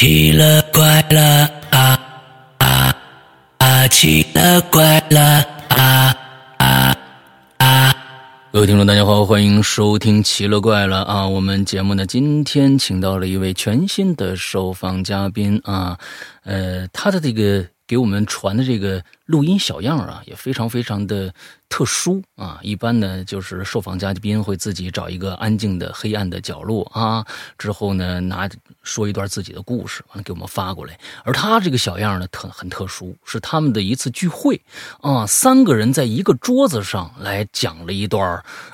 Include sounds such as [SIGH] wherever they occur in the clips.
奇了怪了啊啊啊！奇了怪了啊啊啊！各位听众，大家好，欢迎收听《奇了怪了》啊！我们节目呢，今天请到了一位全新的受访嘉宾啊，呃，他的这个。给我们传的这个录音小样啊，也非常非常的特殊啊。一般呢，就是受访嘉宾会自己找一个安静的、黑暗的角落啊，之后呢，拿说一段自己的故事，完了给我们发过来。而他这个小样呢，特很特殊，是他们的一次聚会啊，三个人在一个桌子上来讲了一段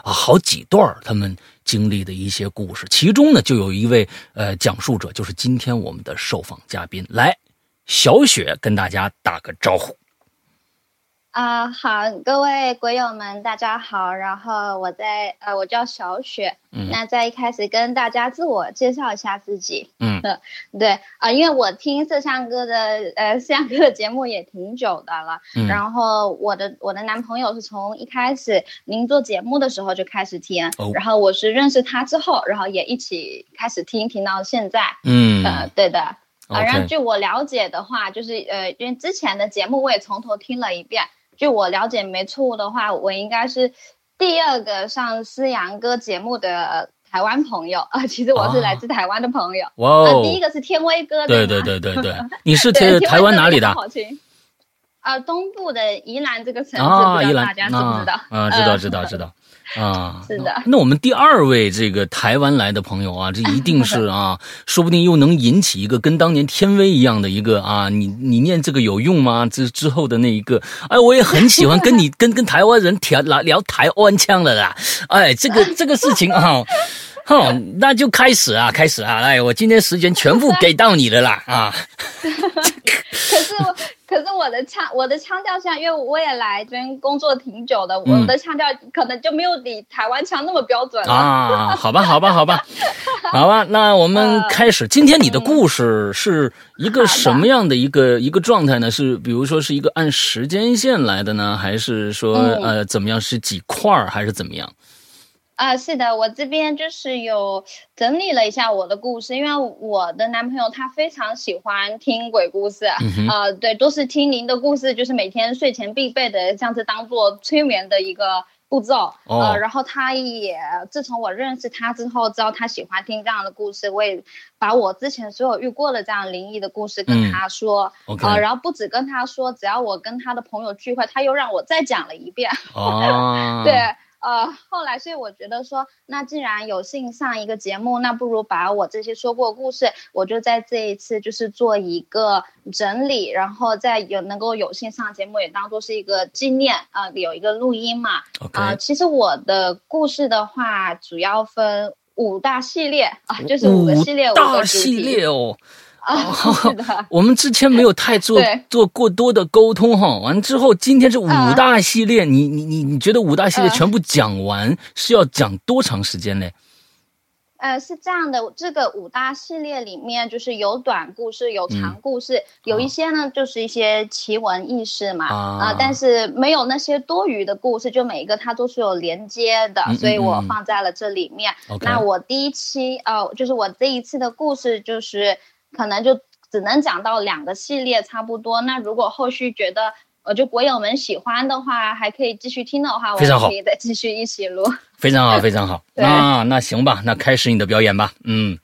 啊，好几段他们经历的一些故事。其中呢，就有一位呃讲述者，就是今天我们的受访嘉宾来。小雪跟大家打个招呼。啊，好，各位鬼友们，大家好。然后我在呃，我叫小雪。嗯。那在一开始跟大家自我介绍一下自己。嗯。[LAUGHS] 对啊，因为我听摄像哥的呃摄像哥的节目也挺久的了。嗯。然后我的我的男朋友是从一开始您做节目的时候就开始听。哦。然后我是认识他之后，然后也一起开始听，听到现在。嗯。呃，对的。啊，然后据我了解的话，就是呃，因为之前的节目我也从头听了一遍。据我了解，没错误的话，我应该是第二个上思阳哥节目的台湾朋友啊。[LAUGHS] 其实我是来自台湾的朋友。哇哦！第一个是天威哥。对对对对对，[LAUGHS] 你是台台湾哪里的？啊，东部的宜兰这个城市，不知道大家知不知道？啊，知道知道知道。啊，[LAUGHS] 是的。那我们第二位这个台湾来的朋友啊，这一定是啊，[LAUGHS] 说不定又能引起一个跟当年天威一样的一个啊，你你念这个有用吗？之之后的那一个，哎，我也很喜欢跟你 [LAUGHS] 跟跟台湾人聊聊台湾腔的啦。哎，这个这个事情啊，哼，那就开始啊，开始啊，来，我今天时间全部给到你的啦啊。可是。可是我的腔，我的腔调像，因为我也来这边工作挺久的，我的腔调可能就没有你台湾腔那么标准啊。好吧，[LAUGHS] 好吧，好吧，好吧，那我们开始。今天你的故事是一个什么样的一个一个状态呢？是比如说是一个按时间线来的呢，还是说呃怎么样？是几块儿还是怎么样？啊，是的，我这边就是有整理了一下我的故事，因为我的男朋友他非常喜欢听鬼故事，啊，对，都是听您的故事，就是每天睡前必备的，像是当做催眠的一个步骤，呃，然后他也自从我认识他之后，知道他喜欢听这样的故事，我也把我之前所有遇过的这样灵异的故事跟他说，啊，然后不止跟他说，只要我跟他的朋友聚会，他又让我再讲了一遍，对。[LAUGHS] 呃，后来，所以我觉得说，那既然有幸上一个节目，那不如把我这些说过故事，我就在这一次就是做一个整理，然后再有能够有幸上节目，也当做是一个纪念啊，有一个录音嘛。啊，其实我的故事的话，主要分五大系列啊，就是五个系列，五个系列哦。啊，[LAUGHS] [LAUGHS] 我们之前没有太做做过多的沟通哈。完之后，今天是五大系列，你你你你觉得五大系列全部讲完是要讲多长时间呢？呃，是这样的，这个五大系列里面就是有短故事，有长故事，有一些呢就是一些奇闻异事嘛啊，但是没有那些多余的故事，就每一个它都是有连接的，所以我放在了这里面。那我第一期呃，就是我这一次的故事就是。可能就只能讲到两个系列差不多。那如果后续觉得呃，就国友们喜欢的话，还可以继续听的话，我们可以再继续一起录。非常好，非常好。那那行吧，那开始你的表演吧。嗯，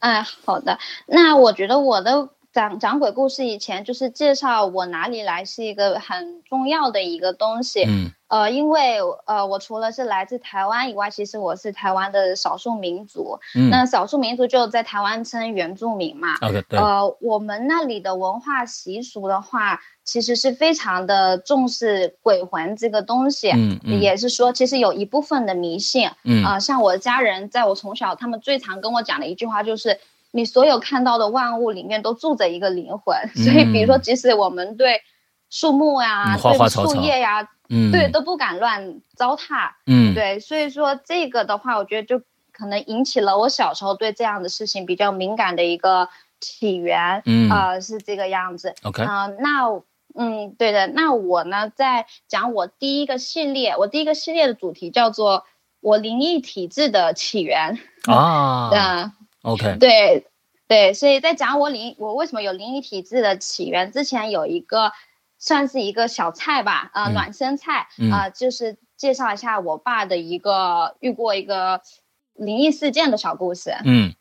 哎，好的。那我觉得我的。讲讲鬼故事以前，就是介绍我哪里来是一个很重要的一个东西。嗯，呃，因为呃，我除了是来自台湾以外，其实我是台湾的少数民族。嗯，那少数民族就在台湾称原住民嘛。OK，对。呃，我们那里的文化习俗的话，其实是非常的重视鬼魂这个东西。嗯嗯。也是说，其实有一部分的迷信。嗯。啊，像我的家人，在我从小，他们最常跟我讲的一句话就是。你所有看到的万物里面都住着一个灵魂，[LAUGHS] 所以比如说，即使我们对树木呀、对树叶呀，嗯，对都不敢乱糟蹋，嗯，对，所以说这个的话，我觉得就可能引起了我小时候对这样的事情比较敏感的一个起源，嗯，呃，是这个样子，OK，啊，那，嗯，对的，那我呢，在讲我第一个系列，我第一个系列的主题叫做我灵异体质的起源啊，嗯。[LAUGHS] OK，对，对，所以在讲我灵我为什么有灵异体质的起源之前，有一个算是一个小菜吧，啊，暖身菜啊，就是介绍一下我爸的一个遇过一个灵异事件的小故事。嗯。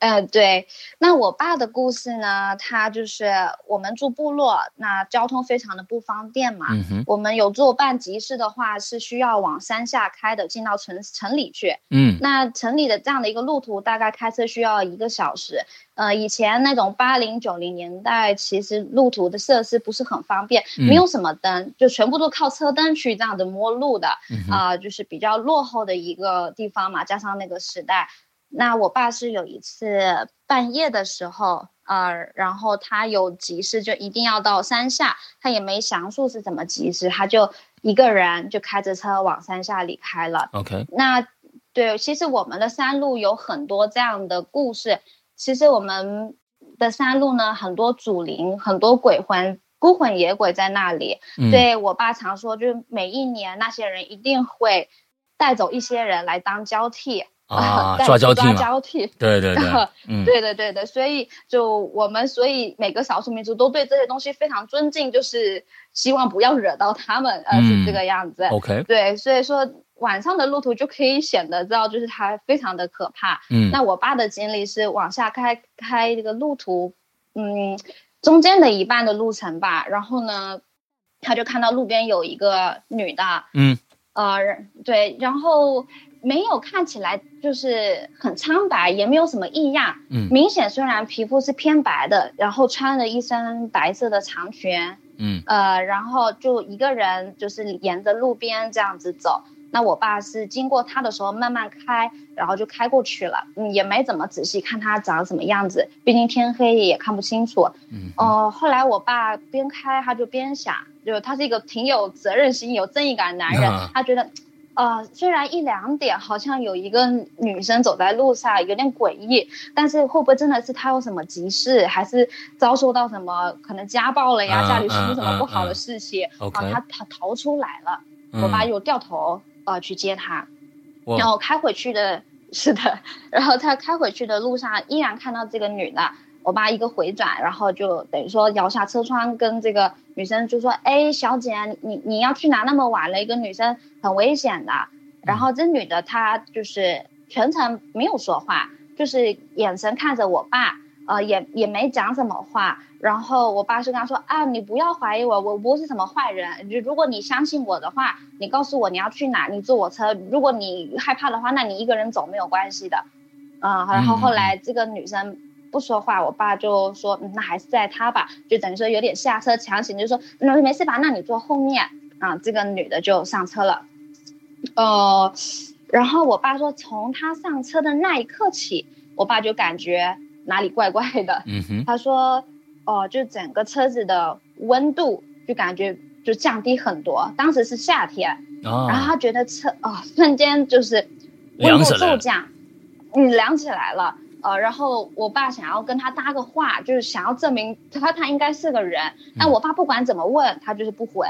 嗯，对，那我爸的故事呢？他就是我们住部落，那交通非常的不方便嘛。嗯哼。我们有做办集市的话，是需要往山下开的，进到城城里去。嗯。那城里的这样的一个路途，大概开车需要一个小时。呃，以前那种八零九零年代，其实路途的设施不是很方便，没有什么灯，就全部都靠车灯去这样的摸路的。啊，就是比较落后的一个地方嘛，加上那个时代。那我爸是有一次半夜的时候，呃，然后他有急事，就一定要到山下，他也没详述是怎么急事，他就一个人就开着车往山下离开了。OK，那对，其实我们的山路有很多这样的故事，其实我们的山路呢，很多祖灵，很多鬼魂、孤魂野鬼在那里。对我爸常说，就是每一年那些人一定会带走一些人来当交替。啊，[LAUGHS] 抓交替交替，对对对，对对 [LAUGHS] 对的，所以就我们，所以每个少数民族都对这些东西非常尊敬，就是希望不要惹到他们，呃，是这个样子。OK，对，所以说晚上的路途就可以显得知道，就是它非常的可怕。嗯，那我爸的经历是往下开开这个路途，嗯，中间的一半的路程吧，然后呢，他就看到路边有一个女的，嗯，呃，对，然后。没有看起来就是很苍白，也没有什么异样。嗯，明显虽然皮肤是偏白的，然后穿了一身白色的长裙。嗯，呃，然后就一个人就是沿着路边这样子走。那我爸是经过他的时候慢慢开，然后就开过去了。嗯，也没怎么仔细看他长什么样子，毕竟天黑也看不清楚。嗯，哦，后来我爸边开他就边想，就他是一个挺有责任心、有正义感的男人，他觉得。呃，虽然一两点好像有一个女生走在路上，有点诡异，但是会不会真的是她有什么急事，还是遭受到什么可能家暴了呀？家里出什么不好的事情？啊，她她逃出来了，我爸又掉头呃去接她，然后开回去的，是的，[LAUGHS] 然后他开回去的路上依然看到这个女的。我爸一个回转，然后就等于说摇下车窗，跟这个女生就说：“哎，小姐，你你要去哪？那么晚了，一个女生很危险的。”然后这女的她就是全程没有说话，就是眼神看着我爸，呃，也也没讲什么话。然后我爸是跟她说：“啊，你不要怀疑我，我不是什么坏人。就如果你相信我的话，你告诉我你要去哪，你坐我车。如果你害怕的话，那你一个人走没有关系的。”嗯，然后后来这个女生。不说话，我爸就说，那还是在他吧，就等于说有点下车强行，就说，那没事吧，那你坐后面啊。这个女的就上车了，呃，然后我爸说，从他上车的那一刻起，我爸就感觉哪里怪怪的。嗯哼，他说，哦，就整个车子的温度就感觉就降低很多，当时是夏天，然后他觉得车啊 [LAUGHS] 瞬间就是温度骤降，嗯，凉起来了。呃，然后我爸想要跟他搭个话，就是想要证明他他应该是个人。但我爸不管怎么问，他就是不回。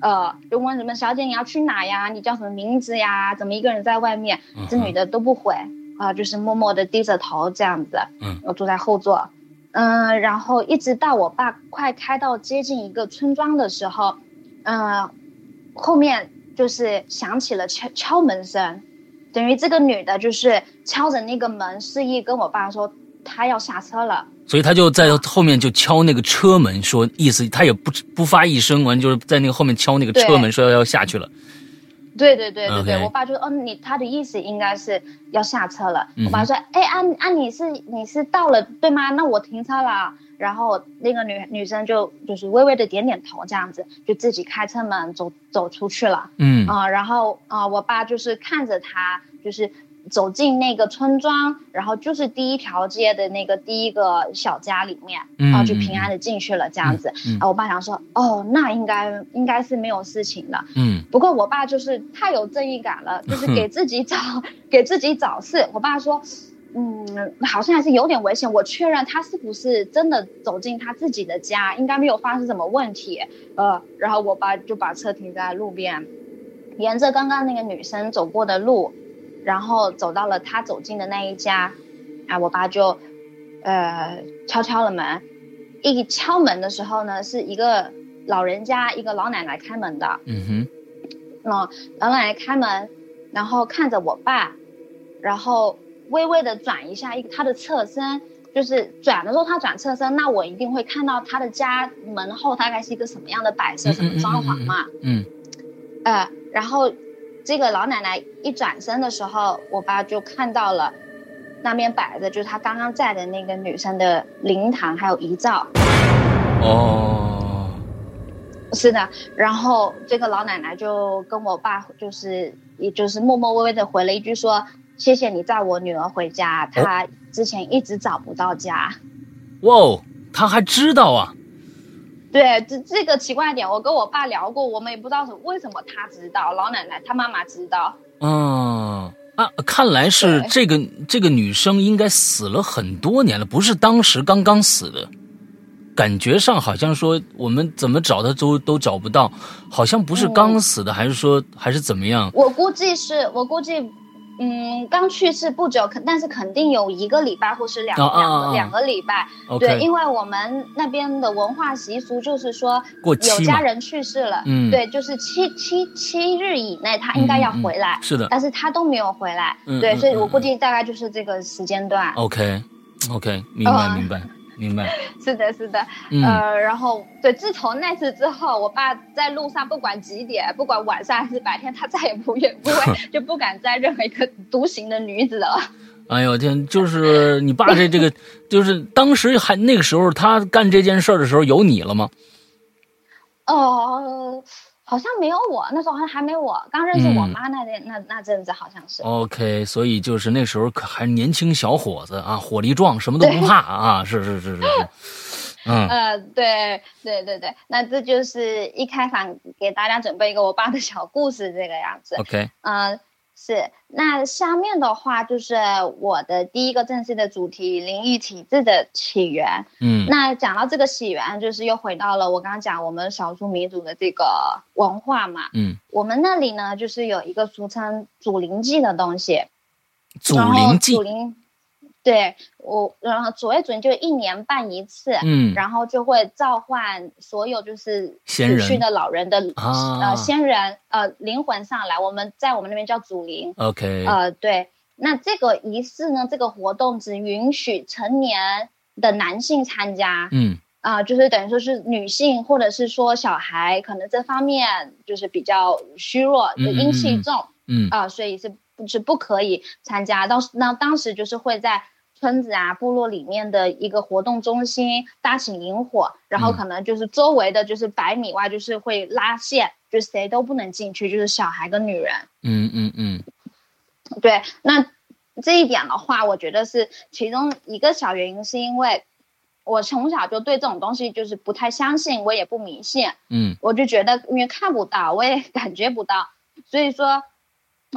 呃，就问什么小姐你要去哪呀？你叫什么名字呀？怎么一个人在外面？这女的都不回啊，就是默默的低着头这样子。嗯，我坐在后座。嗯，然后一直到我爸快开到接近一个村庄的时候，嗯，后面就是响起了敲敲门声。等于这个女的就是敲着那个门，示意跟我爸说她要下车了，所以他就在后面就敲那个车门，说意思他也不不发一声，完就是在那个后面敲那个车门，说要下去了。对对对对对，我爸就说，嗯，你他的意思应该是要下车了。我爸说，哎，啊啊，你是你是到了对吗？那我停车了。然后那个女女生就就是微微的点点头，这样子就自己开车门走走出去了。嗯啊，然后啊，我爸就是看着他，就是走进那个村庄，然后就是第一条街的那个第一个小家里面，然后就平安的进去了，这样子。啊，我爸想说，哦，那应该应该是没有事情的。嗯，不过我爸就是太有正义感了，就是给自己找 [LAUGHS] 给自己找事。我爸说。嗯，好像还是有点危险。我确认他是不是真的走进他自己的家，应该没有发生什么问题。呃，然后我爸就把车停在路边，沿着刚刚那个女生走过的路，然后走到了他走进的那一家。啊，我爸就呃，敲敲了门。一敲门的时候呢，是一个老人家，一个老奶奶开门的。嗯哼。嗯，老奶奶开门，然后看着我爸，然后微微的转一下一他的侧身，就是转的时候他转侧身，那我一定会看到他的家门后大概是一个什么样的摆设，什么装潢嘛。嗯。呃，然后这个老奶奶一转身的时候，我爸就看到了。那边摆着就是他刚刚在的那个女生的灵堂，还有遗照。哦，是的。然后这个老奶奶就跟我爸，就是也就是默默微微的回了一句说：“谢谢你载我女儿回家，她之前一直找不到家。”哇哦，他还知道啊？对，这这个奇怪点，我跟我爸聊过，我们也不知道为什么她知道，老奶奶她妈妈知道。嗯。啊，看来是这个这个女生应该死了很多年了，不是当时刚刚死的，感觉上好像说我们怎么找她都都找不到，好像不是刚死的，还是说还是怎么样？我估计是我估计。嗯，刚去世不久，肯但是肯定有一个礼拜或是两两个两个礼拜。对，因为我们那边的文化习俗就是说，有家人去世了，嗯，对，就是七七七日以内他应该要回来。是的，但是他都没有回来。对，所以我估计大概就是这个时间段。OK，OK，明白明白。明白，[LAUGHS] 是的，是的，呃，然后对，自从那次之后，我爸在路上不管几点，不管晚上还是白天，他再也不愿不会 [LAUGHS] 就不敢载任何一个独行的女子了。[LAUGHS] 哎呦天，就是你爸这这个，就是当时还那个时候他干这件事的时候有你了吗？哦。好像没有我，那时候还还没我刚认识我妈那那那那阵子，好像是。OK，所以就是那时候可还年轻小伙子啊，火力壮，什么都不怕啊，是是是是是，嗯呃，对对对对，那这就是一开场给大家准备一个我爸的小故事，这个样子。OK，嗯。是，那下面的话就是我的第一个正式的主题——灵异体质的起源。嗯，那讲到这个起源，就是又回到了我刚刚讲我们少数民族的这个文化嘛。嗯，我们那里呢，就是有一个俗称祖灵祭的东西。祖灵祭。对我，然后所谓准就一年办一次，嗯，然后就会召唤所有就是死去的老人的呃先人呃灵魂上来，我们在我们那边叫祖灵，OK，呃对，那这个仪式呢，这个活动只允许成年的男性参加，嗯。啊，就是等于说是女性或者是说小孩，可能这方面就是比较虚弱，就阴气重，嗯。啊，所以是是不可以参加，当时那当时就是会在。村子啊，部落里面的一个活动中心大型萤火，然后可能就是周围的就是百米外就是会拉线，就谁都不能进去，就是小孩跟女人。嗯嗯嗯，对，那这一点的话，我觉得是其中一个小原因，是因为我从小就对这种东西就是不太相信，我也不迷信。嗯，我就觉得因为看不到，我也 [LAUGHS] 感觉不到，所以说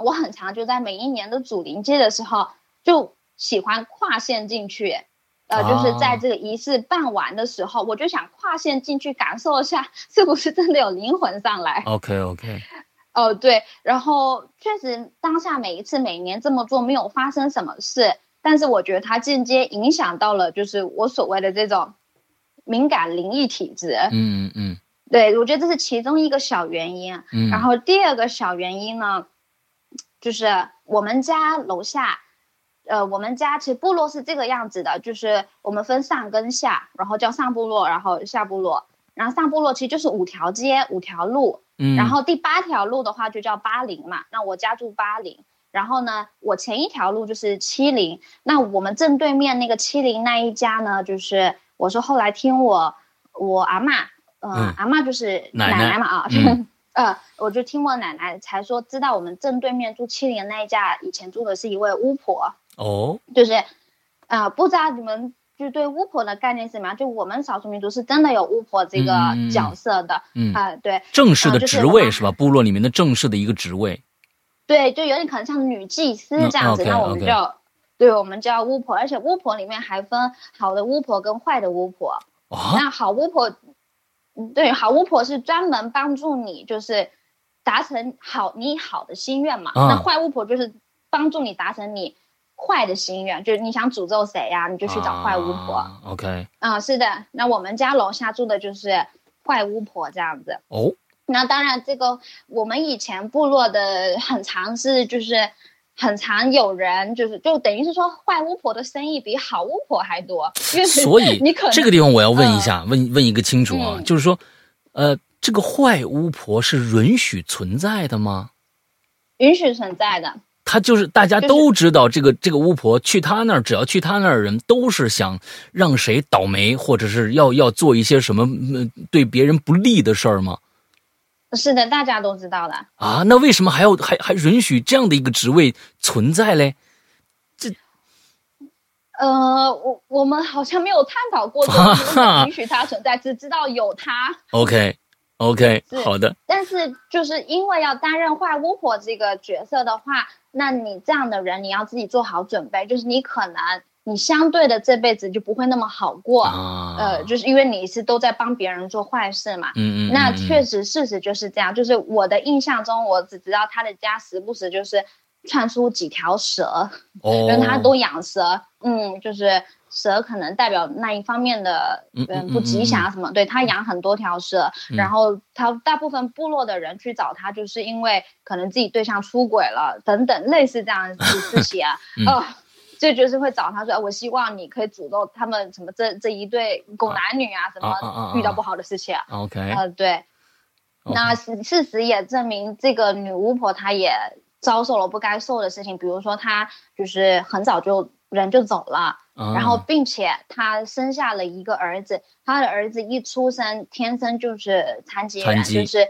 我很常就在每一年的主灵祭的时候就。喜欢跨线进去，呃，就是在这个仪式办完的时候，我就想跨线进去感受一下，[LAUGHS] 是不是真的有灵魂上来？OK OK，哦对，然后确实当下每一次每年这么做没有发生什么事，但是我觉得它间接影响到了就是我所谓的这种敏感灵异体质。嗯嗯嗯，对，我觉得这是其中一个小原因。嗯，然后第二个小原因呢，就是我们家楼下。呃，我们家其实部落是这个样子的，就是我们分上跟下，然后叫上部落，然后下部落，然后上部落其实就是五条街五条路，嗯，然后第八条路的话就叫八零嘛，那我家住八零，然后呢，我前一条路就是七零，那我们正对面那个七零那一家呢，就是我是后来听我我阿妈，嗯，阿妈就是奶奶嘛啊。[LAUGHS] 呃，我就听我奶奶才说，知道我们正对面住七零那一家，以前住的是一位巫婆。哦，就是，啊，不知道你们就对巫婆的概念是什么样？就我们少数民族是真的有巫婆这个角色的。嗯啊，对，正式的职位是吧？部落里面的正式的一个职位。对，就有点可能像女祭司这样子。那我们就，对，我们叫巫婆，而且巫婆里面还分好的巫婆跟坏的巫婆。那好巫婆。对，好巫婆是专门帮助你，就是达成好你好的心愿嘛。那坏巫婆就是帮助你达成你坏的心愿，就是你想诅咒谁呀，你就去找坏巫婆。OK，啊，是的，那我们家楼下住的就是坏巫婆这样子。哦，那当然，这个我们以前部落的很常是就是很常有人就是就等于是说坏巫婆的生意比好巫婆还多。所以 [LAUGHS] 你可这个地方我要问一下，问问一个清楚啊，就是说，呃，这个坏巫婆是允许存在的吗？允许存在的。他就是大家都知道，这个这个巫婆去他那儿，只要去他那儿的，人都是想让谁倒霉，或者是要要做一些什么对别人不利的事儿吗？是的，大家都知道的啊。那为什么还要还还允许这样的一个职位存在嘞？这呃，我我们好像没有探讨过允许它存在，只知道有它。OK。OK，好的。但是就是因为要担任坏巫婆这个角色的话，那你这样的人，你要自己做好准备，就是你可能你相对的这辈子就不会那么好过。呃，就是因为你是都在帮别人做坏事嘛。嗯嗯。那确实事实就是这样，就是我的印象中，我只知道他的家时不时就是窜出几条蛇，[LAUGHS] 因为他都养蛇。嗯，就是。蛇可能代表那一方面的嗯不吉祥什么，对他养很多条蛇，然后他大部分部落的人去找他，就是因为可能自己对象出轨了等等类似这样子事情啊，[LAUGHS] 哦，这就是会找他说，我希望你可以诅咒他们什么这这一对狗男女啊什么遇到不好的事情，OK，呃对，那事事实也证明这个女巫婆她也遭受了不该受的事情，比如说他就是很早就人就走了。然后，并且他生下了一个儿子，他的儿子一出生天生就是残疾人，就是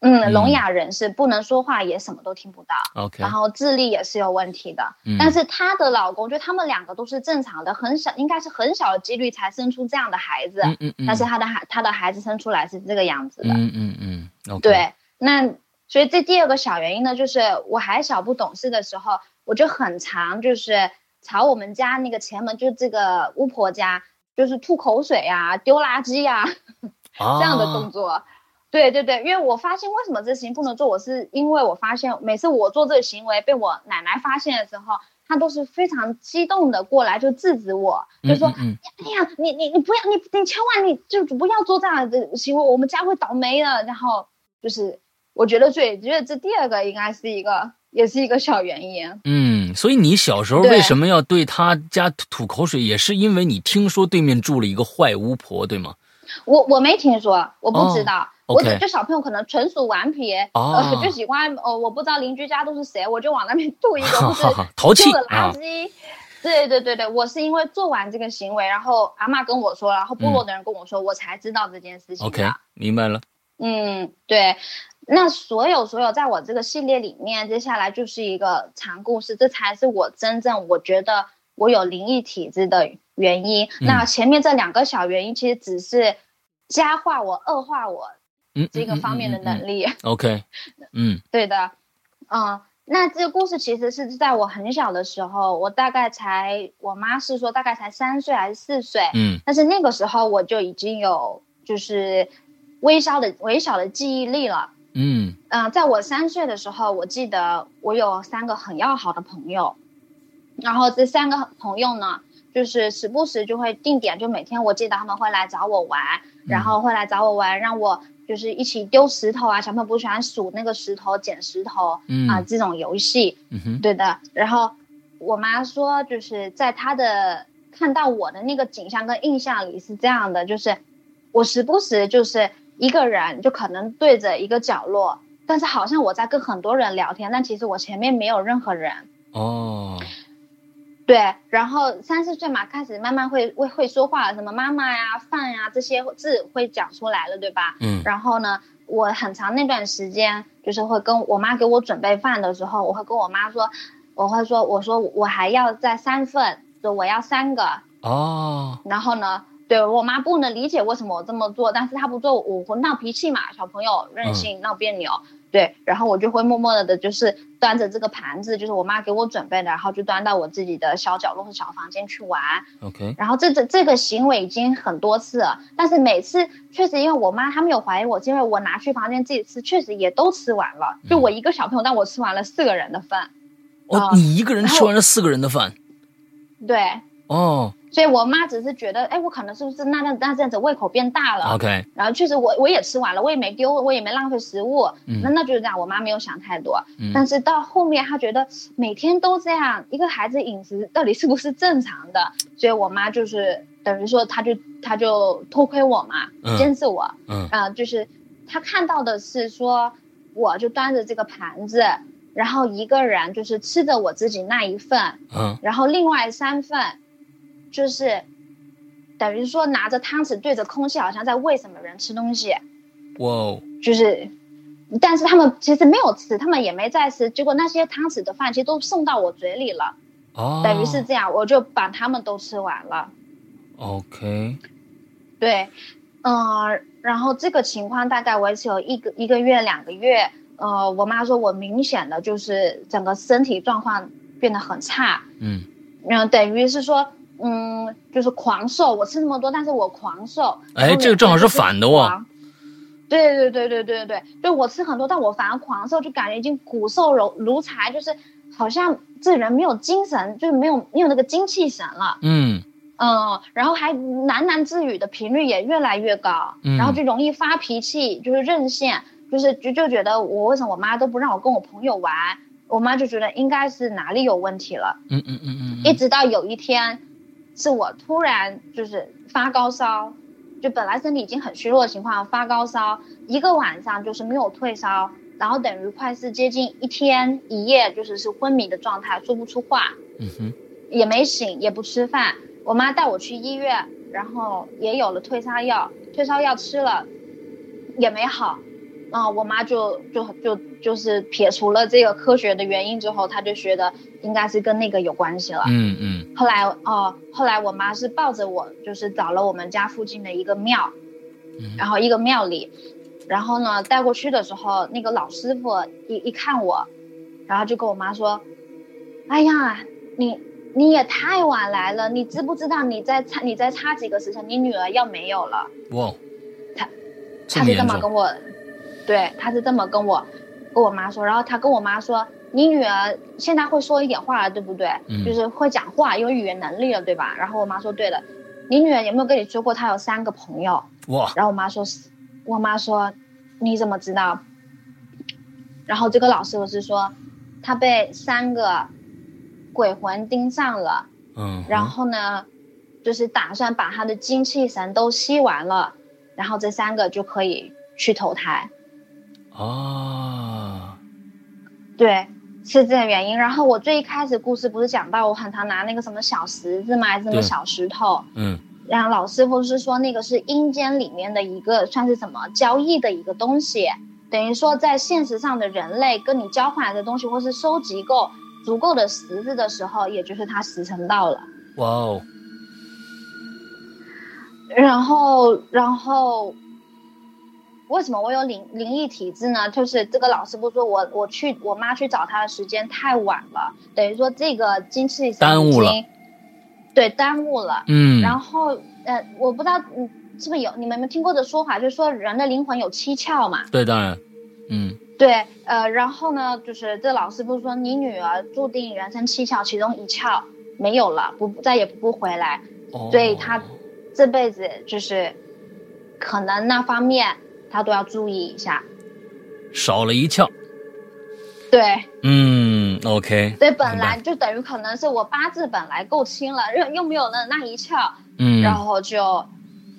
嗯聋哑人士，不能说话，也什么都听不到。OK，然后智力也是有问题的。但是她的老公，就他们两个都是正常的，很小，应该是很小的几率才生出这样的孩子。嗯嗯嗯。但是他的孩，他的孩子生出来是这个样子的。嗯嗯嗯。对，那所以这第二个小原因呢，就是我还小不懂事的时候，我就很常就是。朝我们家那个前门，就是这个巫婆家，就是吐口水呀、丢垃圾呀 [LAUGHS] 这样的动作。对对对，因为我发现为什么这事情不能做，我是因为我发现每次我做这个行为被我奶奶发现的时候，她都是非常激动的过来就制止我，就说：“哎呀，你你你不要，你你千万你就不要做这样的行为，我们家会倒霉的。”然后就是我觉得最觉得这第二个应该是一个。也是一个小原因。嗯，所以你小时候为什么要对他家吐口水，也是因为你听说对面住了一个坏巫婆，对吗？我我没听说，我不知道。我就小朋友可能纯属顽皮，呃，就喜欢哦，我不知道邻居家都是谁，我就往那边吐一个，[LAUGHS] 就是淘气的垃圾。对对对对，我是因为做完这个行为，然后阿妈跟我说，然后部落的人跟我说，我才知道这件事情。OK，明白了。嗯，对。那所有所有在我这个系列里面，接下来就是一个长故事，这才是我真正我觉得我有灵异体质的原因。那前面这两个小原因，其实只是加化我、恶化我这个方面的能力。OK，[LAUGHS] 嗯，对的，嗯，那这个故事其实是在我很小的时候，我大概才，我妈是说大概才三岁还是四岁，嗯，但是那个时候我就已经有就是微小的微小的记忆力了。嗯嗯，在我三岁的时候，我记得我有三个很要好的朋友，然后这三个朋友呢，就是时不时就会定点，就每天我记得他们会来找我玩，然后会来找我玩，让我就是一起丢石头啊，小朋友不喜欢数那个石头、捡石头啊这种游戏，对的。然后我妈说，就是在她的看到我的那个景象跟印象里是这样的，就是我时不时就是。一个人就可能对着一个角落，但是好像我在跟很多人聊天，但其实我前面没有任何人。哦，对，然后三四岁嘛，开始慢慢会会会说话了，什么妈妈呀、饭呀这些字会讲出来了，对吧？嗯。然后呢，我很长那段时间就是会跟我妈给我准备饭的时候，我会跟我妈说，我会说，我说我还要再三份，就我要三个。哦。然后呢？对我妈不能理解为什么我这么做，但是她不做，我会闹脾气嘛，小朋友任性闹别扭，对，然后我就会默默的的，就是端着这个盘子，就是我妈给我准备的，然后就端到我自己的小角落和小房间去玩。OK，然后这这这个行为已经很多次了，但是每次确实因为我妈她没有怀疑我，因为我拿去房间自己吃，确实也都吃完了，就我一个小朋友，但我吃完了四个人的饭。哦，你一个人吃完了四个人的饭？对。哦。所以我妈只是觉得，哎，我可能是不是那那那这样子胃口变大了？OK。然后确实我我也吃完了，我也没丢，我也没浪费食物。嗯。那那就是这样，我妈没有想太多。嗯。但是到后面，她觉得每天都这样，一个孩子饮食到底是不是正常的？所以我妈就是等于说，她就她就偷窥我嘛，监视我。嗯。啊，就是她看到的是说，我就端着这个盘子，然后一个人就是吃着我自己那一份。嗯。然后另外三份。就是，等于说拿着汤匙对着空气，好像在喂什么人吃东西。哇哦！就是，但是他们其实没有吃，他们也没在吃。结果那些汤匙的饭其实都送到我嘴里了。哦。等于是这样，我就把他们都吃完了。OK。对，嗯，然后这个情况大概维持有一个一个月两个月。呃，我妈说我明显的就是整个身体状况变得很差。嗯。嗯，等于是说。嗯，就是狂瘦，我吃那么多，但是我狂瘦。哎，这个正好是反的哦。对对对对对对对，就我吃很多，但我反而狂瘦，就感觉已经骨瘦如如柴，就是好像这人没有精神，就是没有没有那个精气神了。嗯嗯，然后还喃喃自语的频率也越来越高，然后就容易发脾气，就是任性，就是就就觉得我为什么我妈都不让我跟我朋友玩，我妈就觉得应该是哪里有问题了。嗯嗯嗯嗯，一直到有一天。是我突然就是发高烧，就本来身体已经很虚弱的情况，发高烧一个晚上就是没有退烧，然后等于快是接近一天一夜，就是是昏迷的状态，说不出话，嗯哼，也没醒，也不吃饭。我妈带我去医院，然后也有了退烧药，退烧药吃了，也没好。啊，我妈就就就就是撇除了这个科学的原因之后，她就觉得应该是跟那个有关系了。嗯嗯。后来哦，后来我妈是抱着我，就是找了我们家附近的一个庙，然后一个庙里，然后呢带过去的时候，那个老师傅一一看我，然后就跟我妈说：“哎呀，你你也太晚来了，你知不知道你再差你再差几个时辰，你女儿要没有了。”哇，他他是这么跟我。对，他是这么跟我，跟我妈说，然后他跟我妈说：“你女儿现在会说一点话了，对不对？就是会讲话，有语言能力了，对吧？”然后我妈说：“对了。”你女儿有没有跟你说过她有三个朋友？哇！然后我妈说：“我妈说，你怎么知道？”然后这个老师不是说，他被三个鬼魂盯上了，嗯，然后呢，就是打算把他的精气神都吸完了，然后这三个就可以去投胎。哦，对，是这个原因。然后我最一开始故事不是讲到我很常拿那个什么小石子嘛，什么小石头，嗯，然后老师傅是说那个是阴间里面的一个算是什么交易的一个东西，等于说在现实上的人类跟你交换的东西，或是收集够足够的石子的时候，也就是他时辰到了。哇哦，然后，然后。为什么我有灵灵异体质呢？就是这个老师傅说我我去我妈去找他的时间太晚了，等于说这个精气神耽误了，对，耽误了。嗯，然后呃，我不知道嗯是不是有你们有没有听过的说法，就是说人的灵魂有七窍嘛？对，当然，嗯，对，呃，然后呢，就是这老师不是说你女儿注定人生七窍，其中一窍没有了，不再也不回来，所以她这辈子就是可能那方面。他都要注意一下，少了一窍。对，嗯，OK。对，本来就等于可能是我八字本来够轻了，又又没有那那一窍，嗯，然后就，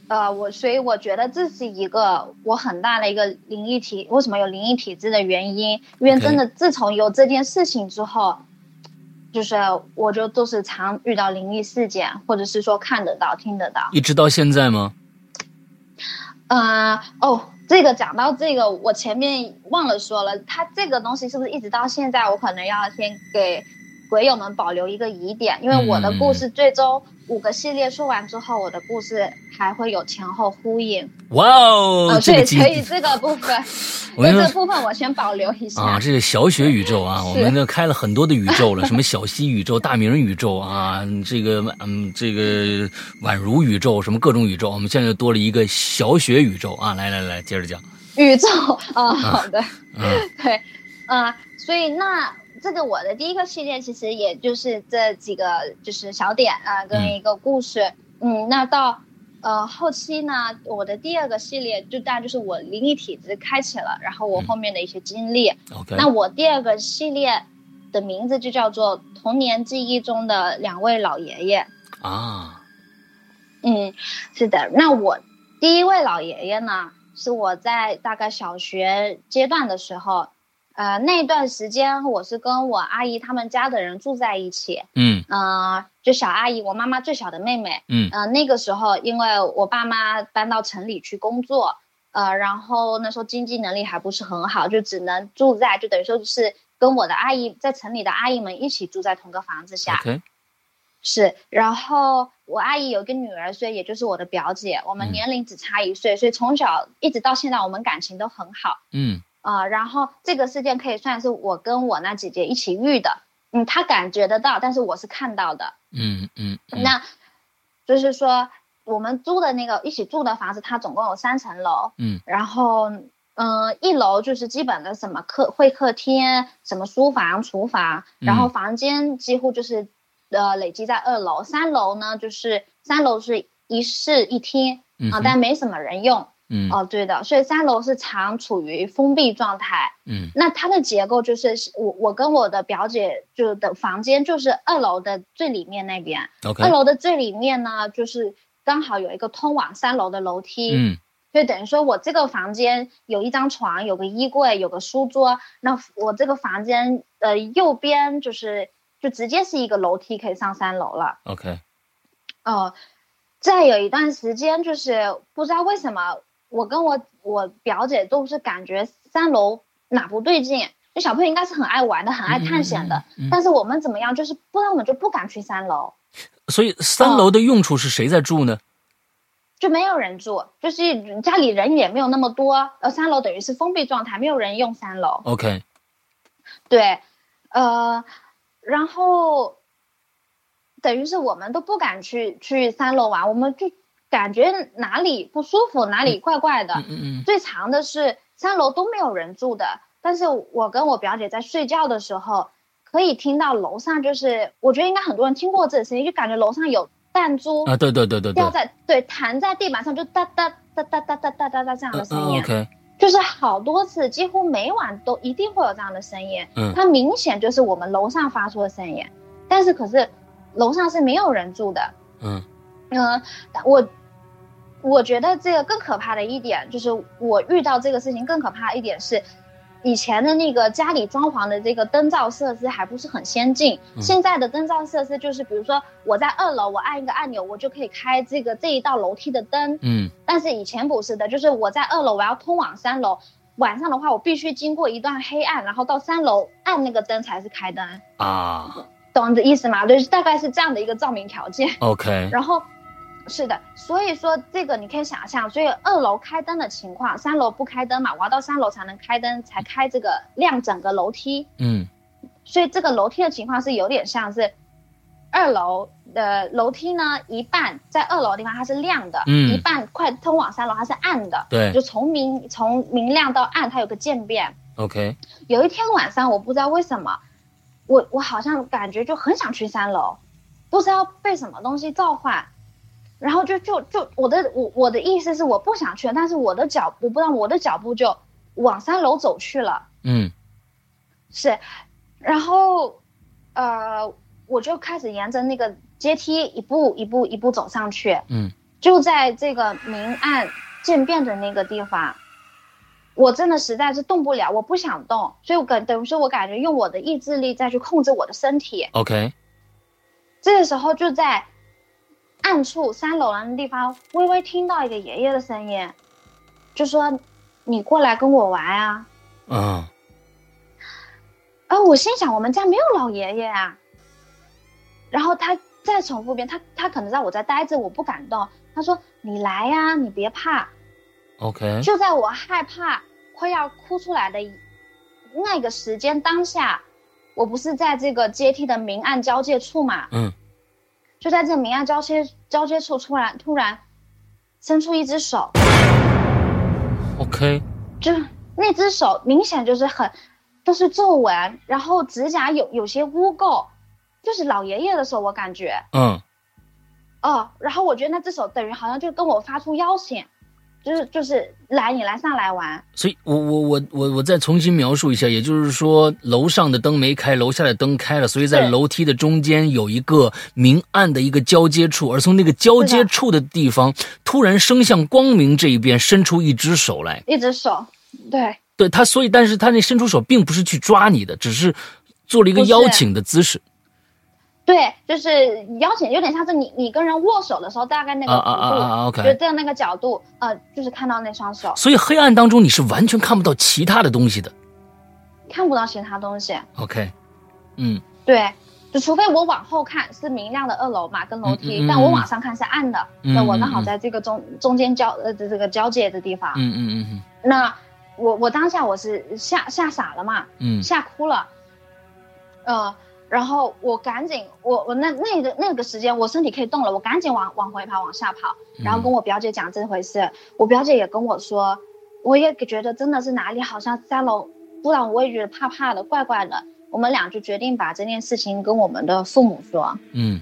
呃，我所以我觉得这是一个我很大的一个灵异体，为什么有灵异体质的原因？因为真的自从有这件事情之后，就是我就都是常遇到灵异事件，或者是说看得到、听得到，一直到现在吗？嗯，哦。这个讲到这个，我前面忘了说了，它这个东西是不是一直到现在，我可能要先给鬼友们保留一个疑点，因为我的故事最终五个系列说完之后，我的故事还会有前后呼应。哇哦，所以这个部分，[LAUGHS] 这个部分我先保留一下。啊，这是小雪宇宙啊，[LAUGHS] 我们这开了很多的宇宙了，什么小溪宇宙、大明宇宙啊，这个嗯，这个宛如宇宙，什么各种宇宙，我们现在又多了一个小雪宇宙啊！来来来，接着讲。宇宙啊，好的，嗯，[LAUGHS] 对，啊，所以那这个我的第一个系列其实也就是这几个就是小点啊，跟一个故事。嗯，那到呃后期呢，我的第二个系列就大概就是我灵异体质开启了，然后我后面的一些经历。那我第二个系列的名字就叫做童年记忆中的两位老爷爷啊。嗯，是的。那我第一位老爷爷呢，是我在大概小学阶段的时候。呃，那段时间我是跟我阿姨他们家的人住在一起，嗯，呃，就小阿姨，我妈妈最小的妹妹，嗯，呃，那个时候因为我爸妈搬到城里去工作，呃，然后那时候经济能力还不是很好，就只能住在，就等于说是跟我的阿姨在城里的阿姨们一起住在同个房子下是，然后我阿姨有个女儿，所以也就是我的表姐，我们年龄只差一岁，所以从小一直到现在我们感情都很好，嗯。啊，然后这个事件可以算是我跟我那姐姐一起遇的，嗯，她感觉得到，但是我是看到的，嗯嗯，那，就是说我们租的那个一起住的房子，它总共有三层楼，嗯，然后嗯，一楼就是基本的什么客会客厅，什么书房、厨房，然后房间几乎就是呃累积在二楼，三楼呢就是三楼是一室一厅啊，但没什么人用。嗯哦，对的，所以三楼是常处于封闭状态。嗯，那它的结构就是我我跟我的表姐就的房间就是二楼的最里面那边。OK。二楼的最里面呢，就是刚好有一个通往三楼的楼梯。嗯，就等于说我这个房间有一张床，有个衣柜，有个书桌。那我这个房间的右边就是就直接是一个楼梯，可以上三楼了。OK。哦，再有一段时间就是不知道为什么。我跟我我表姐都是感觉三楼哪不对劲，那小朋友应该是很爱玩的，很爱探险的。但是我们怎么样，就是不然我们就不敢去三楼。所以三楼的用处是谁在住呢？就没有人住，就是家里人也没有那么多。呃，三楼等于是封闭状态，没有人用三楼。OK。对，呃，然后等于是我们都不敢去去三楼玩，我们就。感觉哪里不舒服，哪里怪怪的。嗯嗯。最长的是三楼都没有人住的，但是我跟我表姐在睡觉的时候，可以听到楼上就是，我觉得应该很多人听过这个声音，就感觉楼上有弹珠啊，对对对对，掉在对弹在地板上，就哒哒哒哒哒哒哒哒哒这样的声音。OK。就是好多次，几乎每晚都一定会有这样的声音。嗯。它明显就是我们楼上发出的声音，但是可是楼上是没有人住的。嗯。嗯，我。我觉得这个更可怕的一点就是，我遇到这个事情更可怕的一点是，以前的那个家里装潢的这个灯罩设施还不是很先进。现在的灯罩设施就是，比如说我在二楼，我按一个按钮，我就可以开这个这一道楼梯的灯。嗯。但是以前不是的，就是我在二楼，我要通往三楼，晚上的话我必须经过一段黑暗，然后到三楼按那个灯才是开灯。啊。懂的意思吗？对，大概是这样的一个照明条件。OK。然后。是的，所以说这个你可以想象，所以二楼开灯的情况，三楼不开灯嘛，我要到三楼才能开灯，才开这个亮整个楼梯。嗯，所以这个楼梯的情况是有点像是二楼的楼梯呢，一半在二楼的地方它是亮的，嗯，一半快通往三楼它是暗的，对，就从明从明亮到暗它有个渐变。OK，有一天晚上我不知道为什么，我我好像感觉就很想去三楼，不知道被什么东西召唤。然后就就就我的我我的意思是我不想去，但是我的脚我不知道我的脚步就往三楼走去了。嗯，是，然后呃我就开始沿着那个阶梯一步一步一步走上去。嗯，就在这个明暗渐变的那个地方，我真的实在是动不了，我不想动，所以我感等于说我感觉用我的意志力再去控制我的身体。OK，这个时候就在。暗处三楼的地方，微微听到一个爷爷的声音，就说：“你过来跟我玩啊。”啊。啊，我心想，我们家没有老爷爷啊。然后他再重复一遍，他他可能在我在待着，我不敢动。他说：“你来呀，你别怕。” OK。就在我害怕快要哭出来的那个时间当下，我不是在这个阶梯的明暗交界处嘛？嗯。就在这明暗交接交接处，突然突然伸出一只手。OK，就那只手明显就是很都是皱纹，然后指甲有有些污垢，就是老爷爷的手，我感觉，嗯，哦，然后我觉得那只手等于好像就跟我发出邀请。就是就是来你来上来玩，所以我我我我我再重新描述一下，也就是说楼上的灯没开，楼下的灯开了，所以在楼梯的中间有一个明暗的一个交接处，而从那个交接处的地方，突然伸向光明这一边伸出一只手来，一只手，对，对他，所以但是他那伸出手并不是去抓你的，只是做了一个邀请的姿势。对，就是邀请，有点像是你你跟人握手的时候，大概那个角度，就这样那个角度，呃，就是看到那双手。所以黑暗当中你是完全看不到其他的东西的，看不到其他东西。OK，嗯，对，就除非我往后看是明亮的二楼嘛，跟楼梯，但我往上看是暗的。那我刚好在这个中中间交呃这个交界的地方。嗯嗯嗯嗯。那我我当下我是吓吓傻了嘛，嗯，吓哭了，呃。然后我赶紧，我我那那个那个时间，我身体可以动了，我赶紧往往回跑，往下跑，然后跟我表姐讲这回事。我表姐也跟我说，我也觉得真的是哪里好像三楼，不然我也觉得怕怕的，怪怪的。我们俩就决定把这件事情跟我们的父母说。嗯。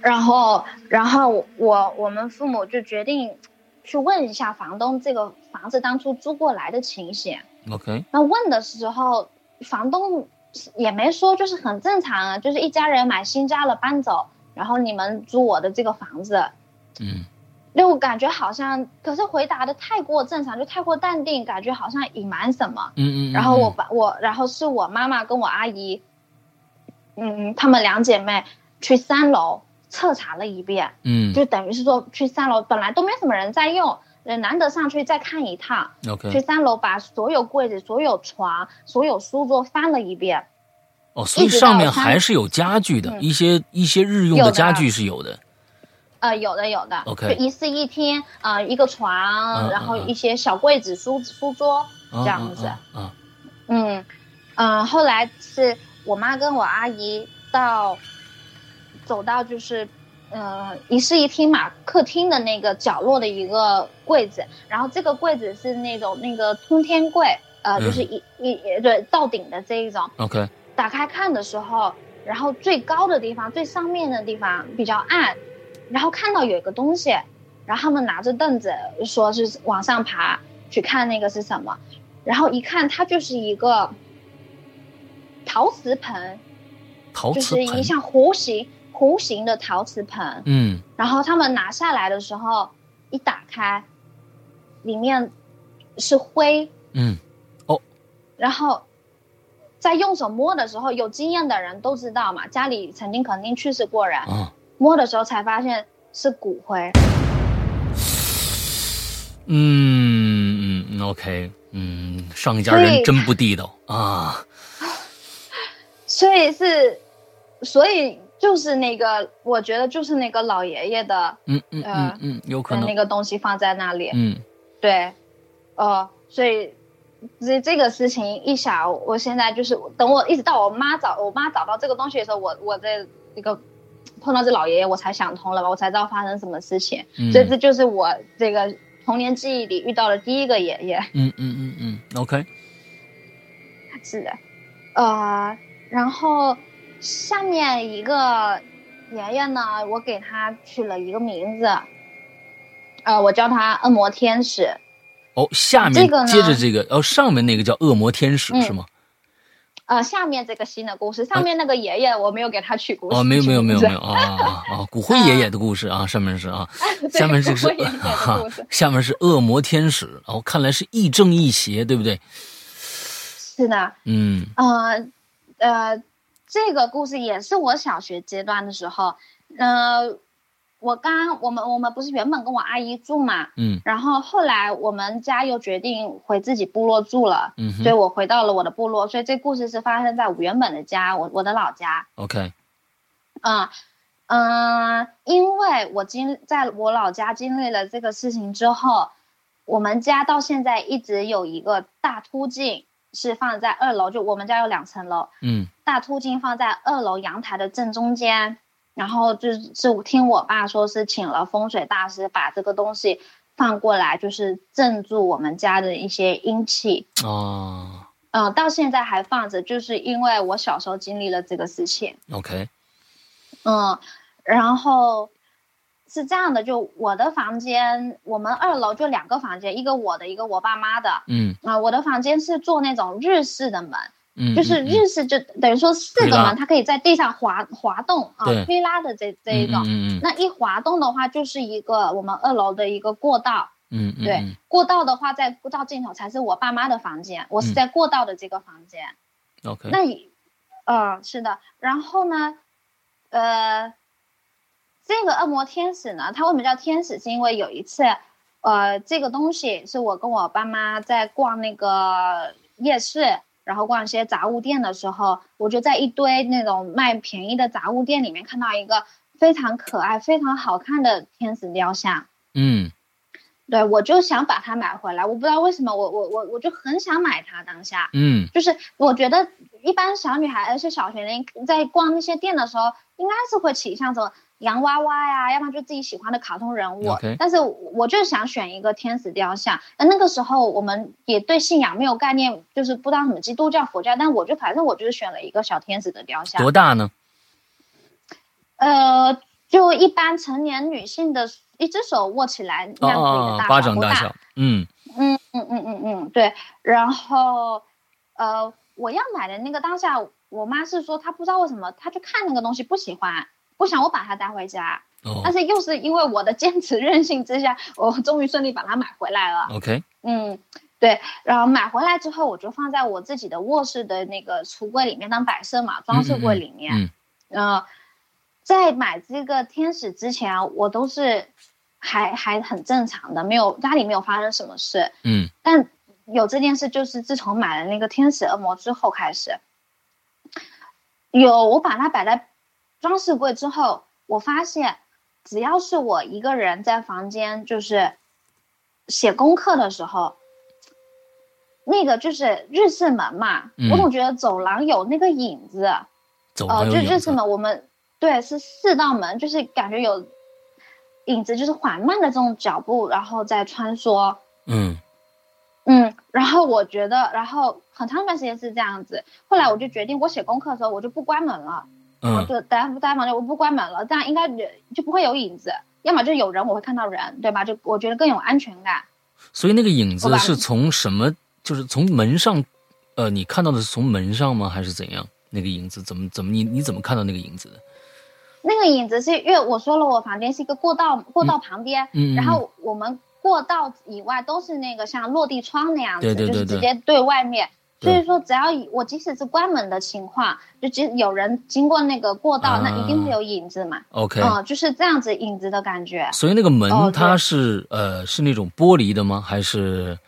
然后，然后我我们父母就决定去问一下房东这个房子当初租过来的情形。OK。那问的时候，房东。也没说，就是很正常啊，就是一家人买新家了搬走，然后你们租我的这个房子，嗯，就感觉好像，可是回答的太过正常，就太过淡定，感觉好像隐瞒什么，嗯嗯，然后我把我，然后是我妈妈跟我阿姨，嗯，她们两姐妹去三楼彻查了一遍，嗯，就等于是说去三楼本来都没什么人在用。难得上去再看一趟，去三楼把所有柜子、所有床、所有书桌翻了一遍。哦，所以上面还是有家具的，一些一些日用的家具是有的。呃，有的有的。OK，就一室一厅，呃，一个床，然后一些小柜子、书书桌这样子。嗯嗯嗯，后来是我妈跟我阿姨到走到就是。呃，一室一厅嘛，客厅的那个角落的一个柜子，然后这个柜子是那种那个通天柜，呃，就是一一对到顶的这一种。OK。打开看的时候，然后最高的地方、最上面的地方比较暗，然后看到有一个东西，然后他们拿着凳子说是往上爬去看那个是什么，然后一看它就是一个陶瓷盆，陶瓷就是一像弧形。弧形的陶瓷盆，嗯，然后他们拿下来的时候，一打开，里面是灰，嗯，哦，然后在用手摸的时候，有经验的人都知道嘛，家里曾经肯定去世过人，摸的时候才发现是骨灰，嗯嗯，OK，嗯，上一家人真不地道啊，[LAUGHS] 所以是，所以。就是那个，我觉得就是那个老爷爷的，嗯嗯嗯嗯，有可能。那个东西放在那里，嗯，对，呃，所以这这个事情一想，我现在就是等我一直到我妈找我妈找到这个东西的时候，我我在那个碰到这老爷爷，我才想通了吧，我才知道发生什么事情，所以这就是我这个童年记忆里遇到的第一个爷爷，嗯嗯嗯嗯，OK，是的，呃，然后。下面一个爷爷呢，我给他取了一个名字，呃，我叫他恶魔天使。哦，下面接着这个，哦，上面那个叫恶魔天使是吗？呃，下面这个新的故事，上面那个爷爷我没有给他取故事。哦，没有没有没有没有啊啊啊！骨灰爷爷的故事啊，上面是啊，[LAUGHS] 下面这个是哈，下面是恶魔天使。哦，看来是亦正亦邪，对不对？是的。嗯。呃呃。这个故事也是我小学阶段的时候，呃，我刚我们我们不是原本跟我阿姨住嘛，嗯，然后后来我们家又决定回自己部落住了，嗯，所以我回到了我的部落，所以这故事是发生在我原本的家，我我的老家。OK，嗯嗯，因为我经在我老家经历了这个事情之后，我们家到现在一直有一个大凸镜。是放在二楼，就我们家有两层楼，嗯，大凸镜放在二楼阳台的正中间，然后就是听我爸说是请了风水大师把这个东西放过来，就是镇住我们家的一些阴气。哦，嗯，到现在还放着，就是因为我小时候经历了这个事情。OK，嗯，然后是这样的，就我的房间，我们二楼就两个房间，一个我的，一个我爸妈的。嗯，啊，我的房间是做那种日式的门。嗯，就是日式，就等于说四个门，它可以在地上滑滑动啊，推拉的这这一种。嗯嗯。那一滑动的话，就是一个我们二楼的一个过道。嗯嗯。对，过道的话，在过道尽头才是我爸妈的房间，我是在过道的这个房间。OK。那，呃，是的。然后呢，呃，这个恶魔天使呢，它为什么叫天使？是因为有一次，呃，这个东西是我跟我爸妈在逛那个夜市。然后逛一些杂物店的时候，我就在一堆那种卖便宜的杂物店里面看到一个非常可爱、非常好看的天使雕像。嗯，对，我就想把它买回来。我不知道为什么，我我我我就很想买它。当下，嗯，就是我觉得一般小女孩，而且小学龄在逛那些店的时候，应该是会倾向什么。洋娃娃呀，要么就自己喜欢的卡通人物。但是我就想选一个天使雕像。那那个时候我们也对信仰没有概念，就是不知道什么基督教、佛教。但我就反正我就是选了一个小天使的雕像。多大呢？呃，就一般成年女性的一只手握起来那样大小。巴掌大小。嗯嗯嗯嗯嗯嗯，对。然后，呃，我要买的那个当下，我妈是说她不知道为什么，她就看那个东西不喜欢。不想我把它带回家，但是又是因为我的坚持任性之下，我终于顺利把它买回来了。OK，嗯，对，然后买回来之后，我就放在我自己的卧室的那个橱柜里面当摆设嘛，装饰柜里面。嗯，在买这个天使之前，我都是还还很正常的，没有家里没有发生什么事。嗯，但有这件事，就是自从买了那个天使恶魔之后开始，有我把它摆在。装饰柜之后，我发现，只要是我一个人在房间，就是写功课的时候，那个就是日式门嘛，我总觉得走廊有那个影子。哦，就日式门，我们对是四道门，就是感觉有影子，就是缓慢的这种脚步，然后再穿梭。嗯嗯，然后我觉得，然后很长一段时间是这样子。后来我就决定，我写功课的时候我就不关门了。嗯，就待待房间，我不关门了，这样应该就不会有影子。要么就有人，我会看到人，对吧？就我觉得更有安全感。所以那个影子是从什么？就是从门上，呃，你看到的是从门上吗？还是怎样？那个影子怎么怎么你你怎么看到那个影子的？那个影子是因为我说了，我房间是一个过道，过道旁边，嗯，然后我们过道以外都是那个像落地窗那样子，就是直接对外面。所以说，只要我即使是关门的情况，就即有人经过那个过道，那一定会有影子嘛。OK，嗯，就是这样子影子的感觉。所以那个门它是呃是那种玻璃的吗？还是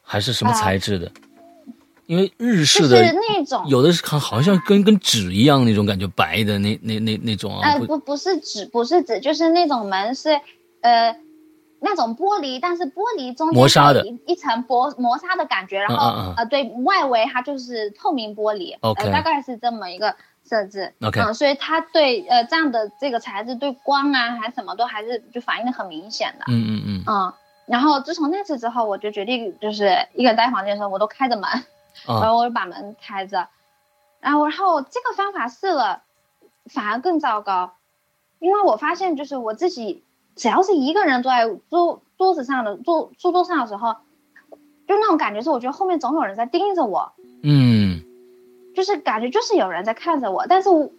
还是什么材质的？因为日式的那种有的是看好像跟跟纸一样那种感觉，白的那那那那种啊。呃，不不是纸，不是纸，就是那种门是呃。那种玻璃，但是玻璃中间有一一层薄磨砂的感觉，然后呃，对外围它就是透明玻璃，OK，大概是这么一个设置，OK，嗯，所以它对呃这样的这个材质对光啊还什么都还是就反应的很明显的，嗯嗯嗯，嗯，然后自从那次之后，我就决定就是一个人待房间的时候我都开着门，然 [LAUGHS] 后我就把门开着，然后然后这个方法试了，反而更糟糕，因为我发现就是我自己。只要是一个人坐在桌桌子上的桌书桌上的时候，就那种感觉是，我觉得后面总有人在盯着我，嗯，就是感觉就是有人在看着我，但是我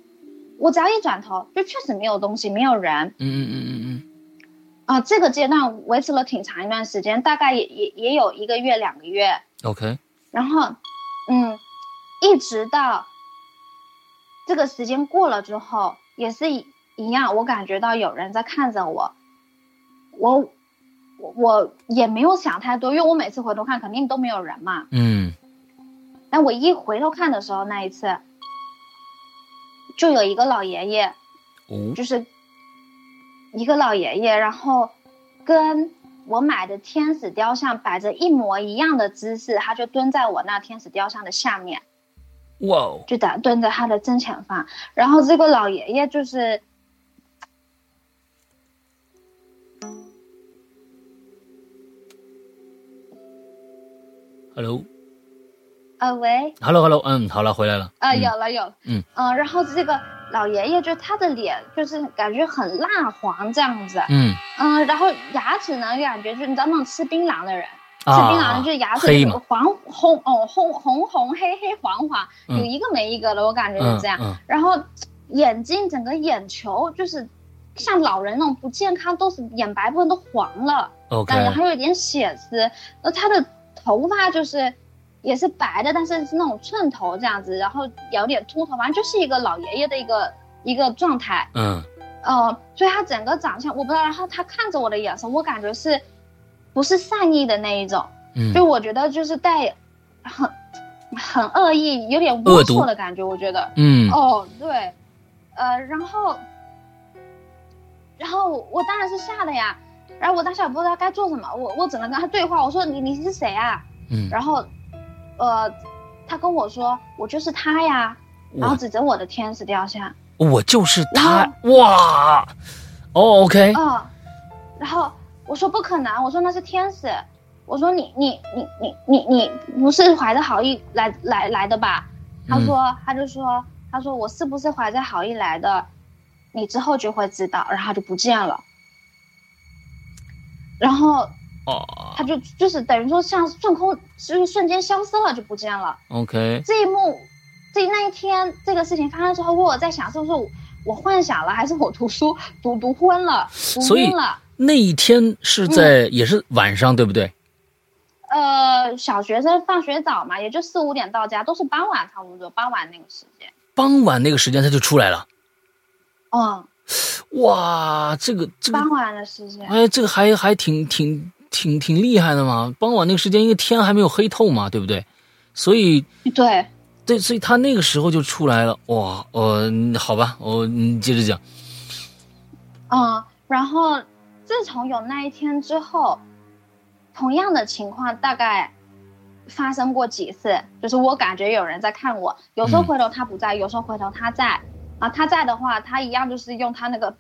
我只要一转头，就确实没有东西，没有人，嗯嗯嗯嗯嗯，啊，这个阶段维持了挺长一段时间，大概也也也有一个月两个月，OK，然后，嗯，一直到这个时间过了之后，也是一一样，我感觉到有人在看着我。我我我也没有想太多，因为我每次回头看肯定都没有人嘛。嗯。但我一回头看的时候，那一次就有一个老爷爷，就是一个老爷爷，然后跟我买的天使雕像摆着一模一样的姿势，他就蹲在我那天使雕像的下面。哇！就在蹲在他的正前方，然后这个老爷爷就是。Hello，呃，喂，Hello，Hello，嗯，好了，回来了。呃，有了，有，嗯。嗯，然后这个老爷爷就他的脸就是感觉很蜡黄这样子，嗯。嗯，然后牙齿呢感觉就你知道那种吃槟榔的人，吃槟榔就牙齿黄红哦红红红黑黑黄黄，有一个没一个的，我感觉是这样。然后眼睛整个眼球就是像老人那种不健康，都是眼白部分都黄了。感觉还有一点血丝，呃，他的头发就是。也是白的，但是是那种寸头这样子，然后有点秃头，反正就是一个老爷爷的一个一个状态。嗯，呃，所以他整个长相我不知道，然后他看着我的眼神，我感觉是，不是善意的那一种。嗯，就我觉得就是带，很，很恶意，有点龌龊的感觉。我觉得。嗯。哦，对，呃，然后，然后我当然是吓的呀，然后我当时也不知道该做什么，我我只能跟他对话，我说你你是谁啊？嗯，然后。呃，他跟我说我就是他呀，然后指着我的天使雕像，我就是他哇，哦，OK，嗯，然后我说不可能，我说那是天使，我说你你你你你你不是怀着好意来来来的吧？他说他就说他说我是不是怀着好意来的？你之后就会知道，然后就不见了，然后。哦，他就就是等于说像瞬空，就是瞬间消失了，就不见了。OK，这一幕，这那一天这个事情发生之后，我在想，是不是我幻想了，还是我读书读读昏了，读晕了？那一天是在也是晚上，对不对？呃，小学生放学早嘛，也就四五点到家，都是傍晚差不多，傍晚那个时间。傍晚那个时间他就出来了。嗯，哇，这个这个傍晚的时间，哎，这个还还挺挺。挺挺厉害的嘛，傍晚那个时间，因为天还没有黑透嘛，对不对？所以对对，所以他那个时候就出来了。哇，呃，好吧，我你接着讲。嗯，然后自从有那一天之后，同样的情况大概发生过几次，就是我感觉有人在看我，有时候回头他不在，有时候回头他在。啊，他在的话，他一样就是用他那个。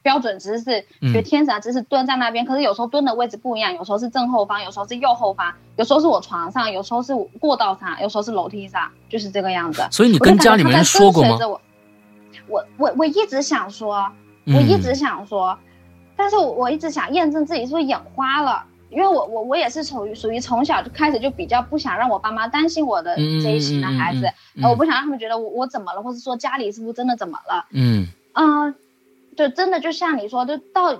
标准姿势，学天使姿势蹲在那边，可是有时候蹲的位置不一样，有时候是正后方，有时候是右后方，有时候是我床上，有时候是过道上，有时候是楼梯上，就是这个样子。所以你跟家里面人说过吗？我我我我一直想说，我一直想说，但是我我一直想验证自己是不是眼花了，因为我我我也是属于属于从小就开始就比较不想让我爸妈担心我的这一型的孩子，我不想让他们觉得我我怎么了，或者说家里是不是真的怎么了？嗯。嗯。就真的就像你说，就到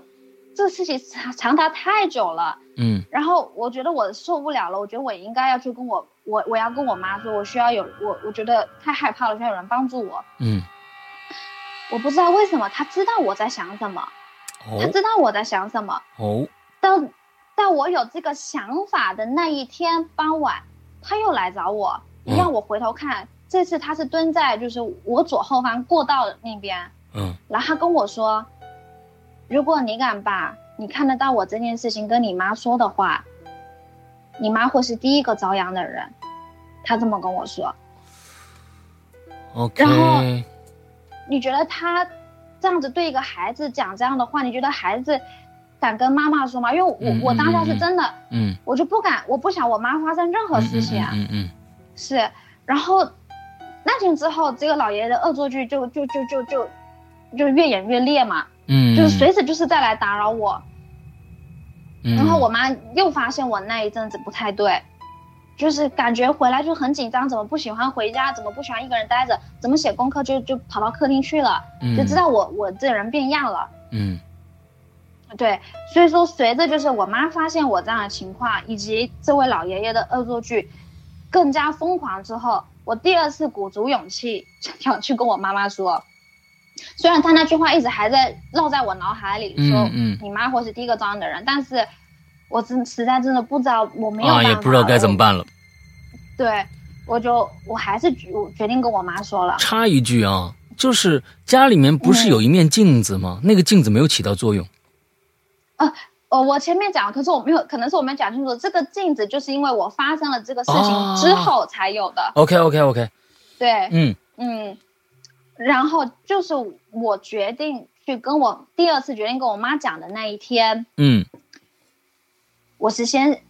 这个事情长长达太久了，嗯，然后我觉得我受不了了，我觉得我应该要去跟我我我要跟我妈说，我需要有我我觉得太害怕了，需要有人帮助我，嗯，我不知道为什么他知道我在想什么，他知道我在想什么，哦，当当我有这个想法的那一天傍晚，他又来找我，让我回头看，这次他是蹲在就是我左后方过道那边。嗯，然后他跟我说，如果你敢把你看得到我这件事情跟你妈说的话，你妈会是第一个遭殃的人。他这么跟我说。OK。然后，你觉得他这样子对一个孩子讲这样的话，你觉得孩子敢跟妈妈说吗？因为我我当下是真的，嗯，我就不敢，我不想我妈发生任何事情。嗯嗯。是，然后那天之后，这个老爷爷的恶作剧就就就就就。就越演越烈嘛，嗯，就是随时就是再来打扰我，然后我妈又发现我那一阵子不太对，就是感觉回来就很紧张，怎么不喜欢回家，怎么不喜欢一个人待着，怎么写功课就就跑到客厅去了，就知道我我这人变样了，嗯，对，所以说随着就是我妈发现我这样的情况，以及这位老爷爷的恶作剧更加疯狂之后，我第二次鼓足勇气想去跟我妈妈说。虽然他那句话一直还在绕在我脑海里，说你妈会是第一个遭殃的人，但是我真实在真的不知道我没有啊，也不知道该怎么办了。对，我就我还是决决定跟我妈说了。插一句啊，就是家里面不是有一面镜子吗？那个镜子没有起到作用。啊，哦，我前面讲，可是我没有，可能是我没讲清楚。这个镜子就是因为我发生了这个事情之后才有的。OK，OK，OK。对，嗯嗯。然后就是我决定去跟我第二次决定跟我妈讲的那一天，嗯，我是先，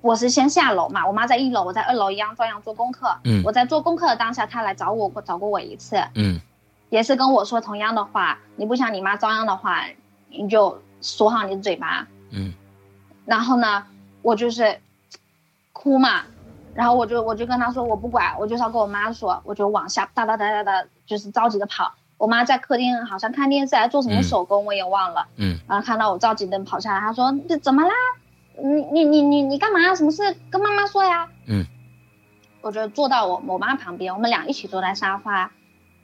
我是先下楼嘛，我妈在一楼，我在二楼一样照样做功课。嗯，我在做功课的当下，她来找我找过我一次。嗯，也是跟我说同样的话，你不想你妈遭殃的话，你就锁好你的嘴巴。嗯，然后呢，我就是哭嘛，然后我就我就跟他说我不管，我就是要跟我妈说，我就往下哒哒哒哒哒，就是着急的跑。我妈在客厅好像看电视还做什么手工，我也忘了。嗯，然后看到我着急的跑下来，她说这怎么啦？你你你你你干嘛？什么事跟妈妈说呀？嗯，我就坐到我我妈旁边，我们俩一起坐在沙发，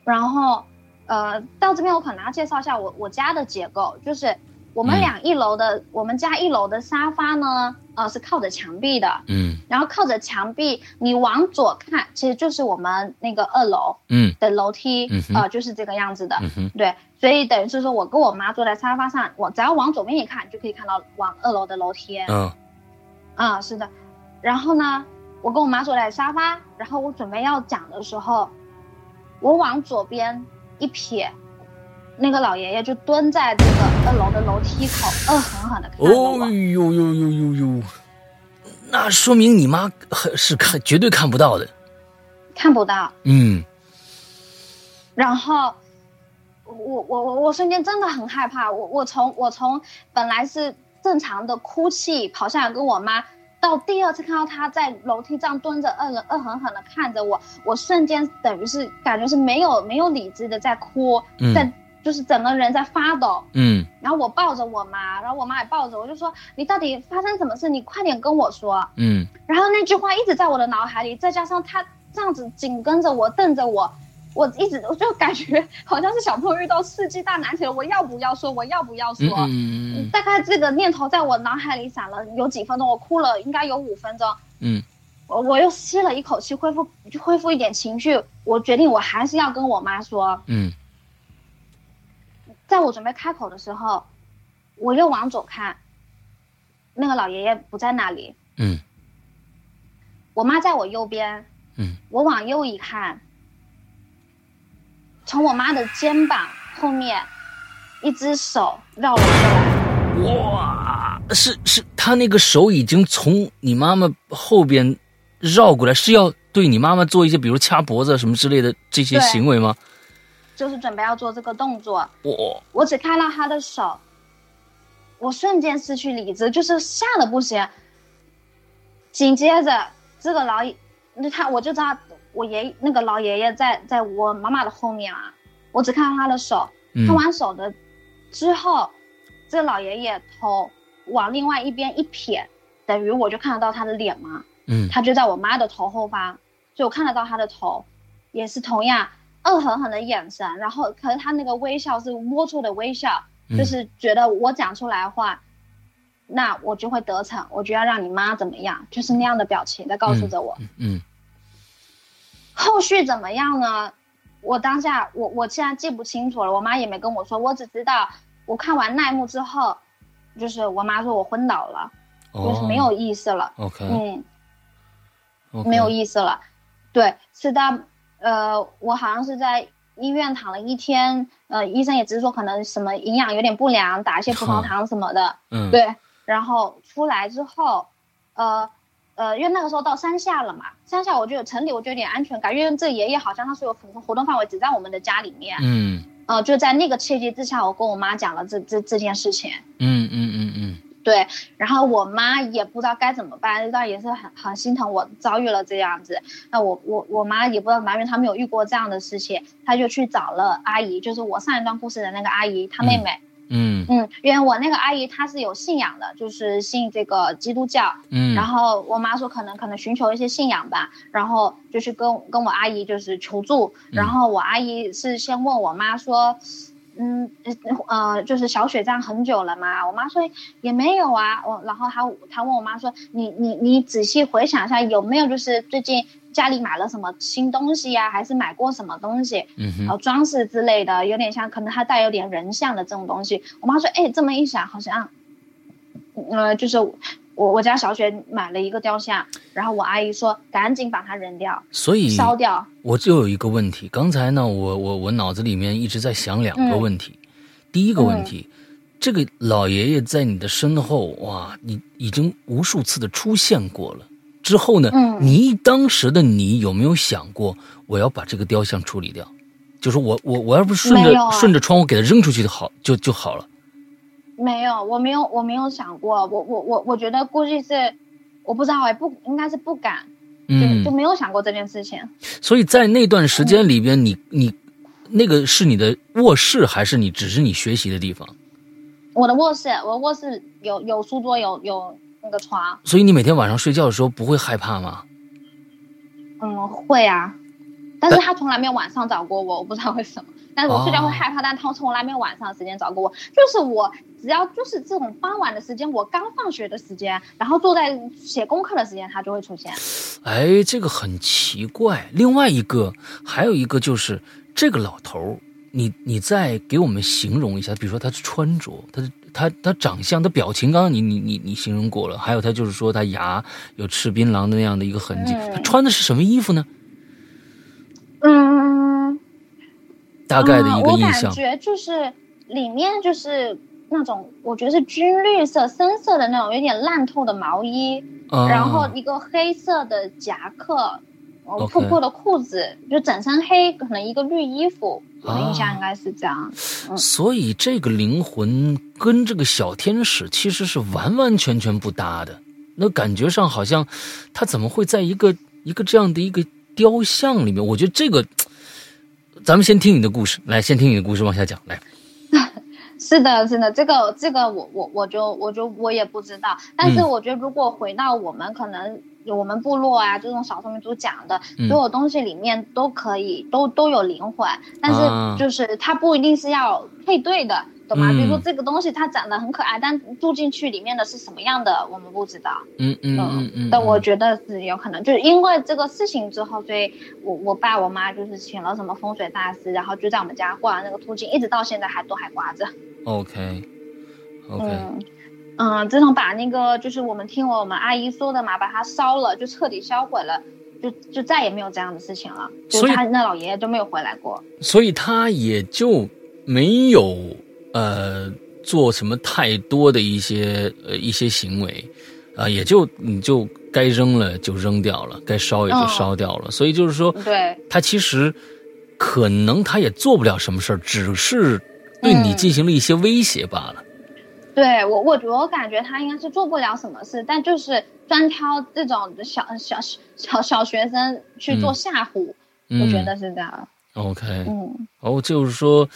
然后，呃，到这边我可能要介绍一下我我家的结构，就是我们俩一楼的，我们家一楼的沙发呢。呃，是靠着墙壁的，嗯，然后靠着墙壁，你往左看，其实就是我们那个二楼，嗯，的楼梯，嗯呃，就是这个样子的，嗯对，所以等于是说我跟我妈坐在沙发上，我只要往左边一看，就可以看到往二楼的楼梯，嗯，啊，是的，然后呢，我跟我妈坐在沙发，然后我准备要讲的时候，我往左边一瞥。那个老爷爷就蹲在这个二楼的楼梯口，恶狠狠的看着我。哦呦呦呦呦呦！那说明你妈是看绝对看不到的，看不到。嗯。然后，我我我我瞬间真的很害怕。我我从我从本来是正常的哭泣跑下来跟我妈，到第二次看到他在楼梯上蹲着，恶恶狠狠的看着我，我瞬间等于是感觉是没有没有理智的在哭，在。就是整个人在发抖，嗯，然后我抱着我妈，然后我妈也抱着我，就说你到底发生什么事？你快点跟我说，嗯，然后那句话一直在我的脑海里，再加上他这样子紧跟着我，瞪着我，我一直我就感觉好像是小朋友遇到世纪大难题了，我要不要说？我要不要说？嗯大概这个念头在我脑海里闪了有几分钟，我哭了应该有五分钟，嗯，我我又吸了一口气，恢复恢复一点情绪，我决定我还是要跟我妈说，嗯。在我准备开口的时候，我又往左看，那个老爷爷不在那里。嗯。我妈在我右边。嗯。我往右一看，从我妈的肩膀后面，一只手绕了过来。哇！是是，他那个手已经从你妈妈后边绕过来，是要对你妈妈做一些，比如掐脖子什么之类的这些行为吗？就是准备要做这个动作，我。我只看到他的手，我瞬间失去理智，就是吓得不行。紧接着，这个老爷，你看我就知道我爷那个老爷爷在在我妈妈的后面啊，我只看到他的手，看完手的之后，这个老爷爷头往另外一边一撇，等于我就看得到他的脸嘛，嗯，他就在我妈的头后方，所以我看得到他的头，也是同样。恶狠狠的眼神，然后可是他那个微笑是龌龊的微笑，就是觉得我讲出来话，那我就会得逞，我就要让你妈怎么样，就是那样的表情在告诉着我。嗯。后续怎么样呢？我当下我我现在记不清楚了，我妈也没跟我说，我只知道我看完那一幕之后，就是我妈说我昏倒了，就是没有意思了。OK。嗯。没有意思了，对，是的。呃，我好像是在医院躺了一天，呃，医生也只是说可能什么营养有点不良，打一些葡萄 [LAUGHS] 糖什么的，嗯，对，然后出来之后，呃，呃，因为那个时候到山下了嘛，山下我就有城里我就有点安全感，因为这爷爷好像他所有活活动范围只在我们的家里面，嗯，呃，就在那个契机之下，我跟我妈讲了这这这件事情，嗯嗯嗯嗯。对，然后我妈也不知道该怎么办，那也是很很心疼我遭遇了这样子。那我我我妈也不知道埋怨她没有遇过这样的事情，她就去找了阿姨，就是我上一段故事的那个阿姨，她妹妹。嗯嗯，因为我那个阿姨她是有信仰的，就是信这个基督教。嗯，然后我妈说可能可能寻求一些信仰吧，然后就去跟跟我阿姨就是求助，然后我阿姨是先问我妈说。嗯呃就是小雪这样很久了嘛，我妈说也没有啊，我然后她她问我妈说，你你你仔细回想一下，有没有就是最近家里买了什么新东西呀，还是买过什么东西，嗯哼，装饰之类的，有点像可能它带有点人像的这种东西。我妈说，哎，这么一想，好像，呃，就是。我我家小雪买了一个雕像，然后我阿姨说赶紧把它扔掉，所以烧掉。我就有一个问题，刚才呢，我我我脑子里面一直在想两个问题。第一个问题，这个老爷爷在你的身后，哇，你已经无数次的出现过了。之后呢？嗯，你当时的你有没有想过，我要把这个雕像处理掉？就是我我我要不顺着顺着窗户给它扔出去就好就就好了。没有，我没有我没有想过，我我我我觉得估计是我不知道哎，不应该是不敢，嗯，就没有想过这件事情。所以在那段时间里边，你你那个是你的卧室还是你只是你学习的地方？我的卧室，我卧室有有书桌，有有。那个床，所以你每天晚上睡觉的时候不会害怕吗？嗯，会啊，但是他从来没有晚上找过我，我不知道为什么。但是我睡觉会害怕，但他从来没有晚上的时间找过我。就是我只要就是这种傍晚的时间，我刚放学的时间，然后坐在写功课的时间，他就会出现。哎，这个很奇怪。另外一个，还有一个就是这个老头儿，你你再给我们形容一下，比如说他的穿着，他的。他他长相，他表情，刚刚你你你你形容过了。还有他就是说，他牙有吃槟榔的那样的一个痕迹。他穿的是什么衣服呢？大概的一个印象。我感觉就是里面就是那种，我觉得是军绿色、深色的那种，有点烂透的毛衣，然后一个黑色的夹克。破破的裤子，就整身黑，可能一个绿衣服，我的印象应该是这样。所以这个灵魂跟这个小天使其实是完完全全不搭的。那感觉上好像，他怎么会在一个一个这样的一个雕像里面？我觉得这个，咱们先听你的故事，来，先听你的故事往下讲，来。[LAUGHS] 是的，是的，这个这个我我我就我就我也不知道。但是我觉得，如果回到我们可能。我们部落啊，这种少数民族讲的所有东西里面都可以，都都有灵魂，但是就是它不一定是要配对的，懂吗？比如说这个东西它长得很可爱，但住进去里面的是什么样的，我们不知道。嗯嗯嗯嗯。但我觉得是有可能，就是因为这个事情之后，所以我我爸我妈就是请了什么风水大师，然后就在我们家挂了那个图镜，一直到现在还都还挂着。OK。OK。嗯，自从把那个就是我们听我们阿姨说的嘛，把它烧了，就彻底销毁了，就就再也没有这样的事情了。所以他那老爷爷都没有回来过。所以他也就没有呃做什么太多的一些呃一些行为，啊，也就你就该扔了就扔掉了，该烧也就烧掉了。所以就是说，对，他其实可能他也做不了什么事儿，只是对你进行了一些威胁罢了。对我，我我感觉他应该是做不了什么事，但就是专挑这种小小小小学生去做吓唬，我觉得是这样。OK，嗯，哦，就是说，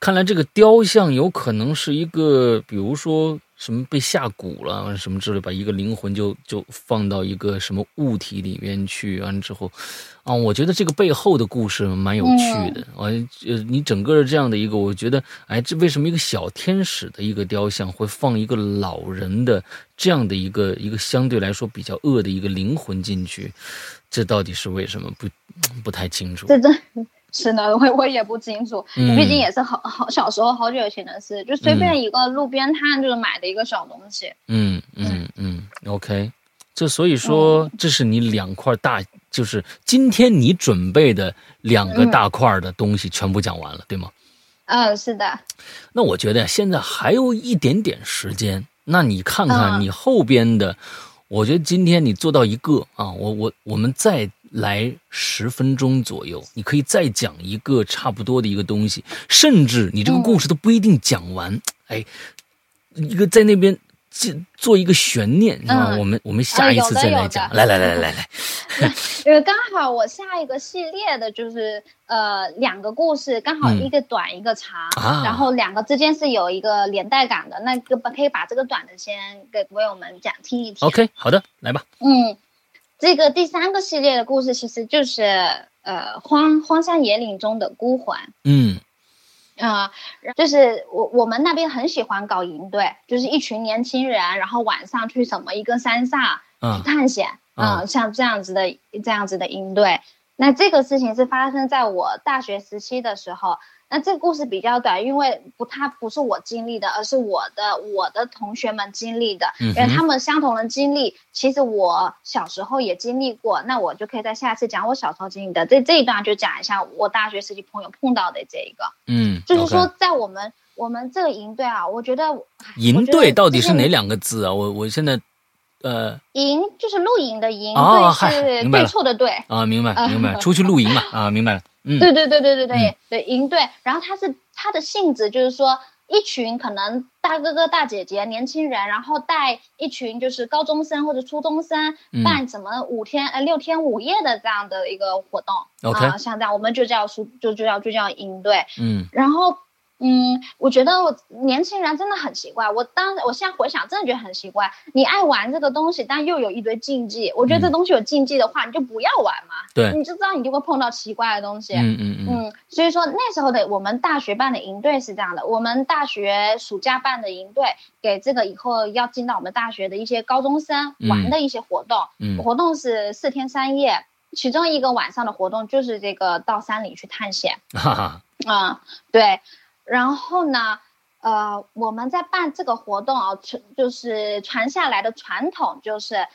看来这个雕像有可能是一个，比如说。什么被下蛊了，什么之类，把一个灵魂就就放到一个什么物体里面去，完之后，啊，我觉得这个背后的故事蛮有趣的。啊，呃，你整个这样的一个，我觉得，哎，这为什么一个小天使的一个雕像会放一个老人的这样的一个一个相对来说比较恶的一个灵魂进去？这到底是为什么？不不太清楚。这这。是的，我我也不清楚，毕竟也是好好小时候好久以前的事，就随便一个路边摊就是买的一个小东西。嗯嗯嗯，OK，这所以说这是你两块大，就是今天你准备的两个大块的东西全部讲完了，对吗？嗯，是的。那我觉得现在还有一点点时间，那你看看你后边的，我觉得今天你做到一个啊，我我我们再。来十分钟左右，你可以再讲一个差不多的一个东西，甚至你这个故事都不一定讲完。哎，一个在那边做做一个悬念啊，我们我们下一次再来讲。来来来来来来，[LAUGHS] 因为刚好我下一个系列的就是呃两个故事，刚好一个短一个长，然后两个之间是有一个连带感的。那个可以把这个短的先给朋友们讲听一听。OK，好的，来吧。嗯。这个第三个系列的故事其实就是呃荒荒山野岭中的孤魂，嗯，啊，就是我我们那边很喜欢搞营队，就是一群年轻人，然后晚上去什么一个山上去探险，嗯，像这样子的这样子的营队。那这个事情是发生在我大学时期的时候。那这个故事比较短，因为不，它不是我经历的，而是我的我的同学们经历的，因为他们相同的经历，其实我小时候也经历过。那我就可以在下次讲我小时候经历的这这一段，就讲一下我大学时期朋友碰到的这一个，嗯，就是说在我们我们这个营队啊，我觉得营队到底是哪两个字啊？我我现在呃，营就是露营的营，对是对错的对啊，明白 [LAUGHS] 明白，出去露营嘛啊，明白了，嗯，对对对对对对对营队，然后它是它的性质就是说。一群可能大哥哥大姐姐年轻人，然后带一群就是高中生或者初中生办什么五天呃六天五夜的这样的一个活动。啊，像这样我们就叫书就就叫就叫营队，嗯，然后。嗯，我觉得我年轻人真的很奇怪。我当我现在回想，真的觉得很奇怪。你爱玩这个东西，但又有一堆禁忌。我觉得这东西有禁忌的话，你就不要玩嘛。对，你就知道你就会碰到奇怪的东西。嗯嗯嗯。嗯，所以说那时候的我们大学办的营队是这样的：我们大学暑假办的营队，给这个以后要进到我们大学的一些高中生玩的一些活动。嗯。活动是四天三夜，其中一个晚上的活动就是这个到山里去探险。哈哈。嗯，对。然后呢，呃，我们在办这个活动啊，传就是传下来的传统，就是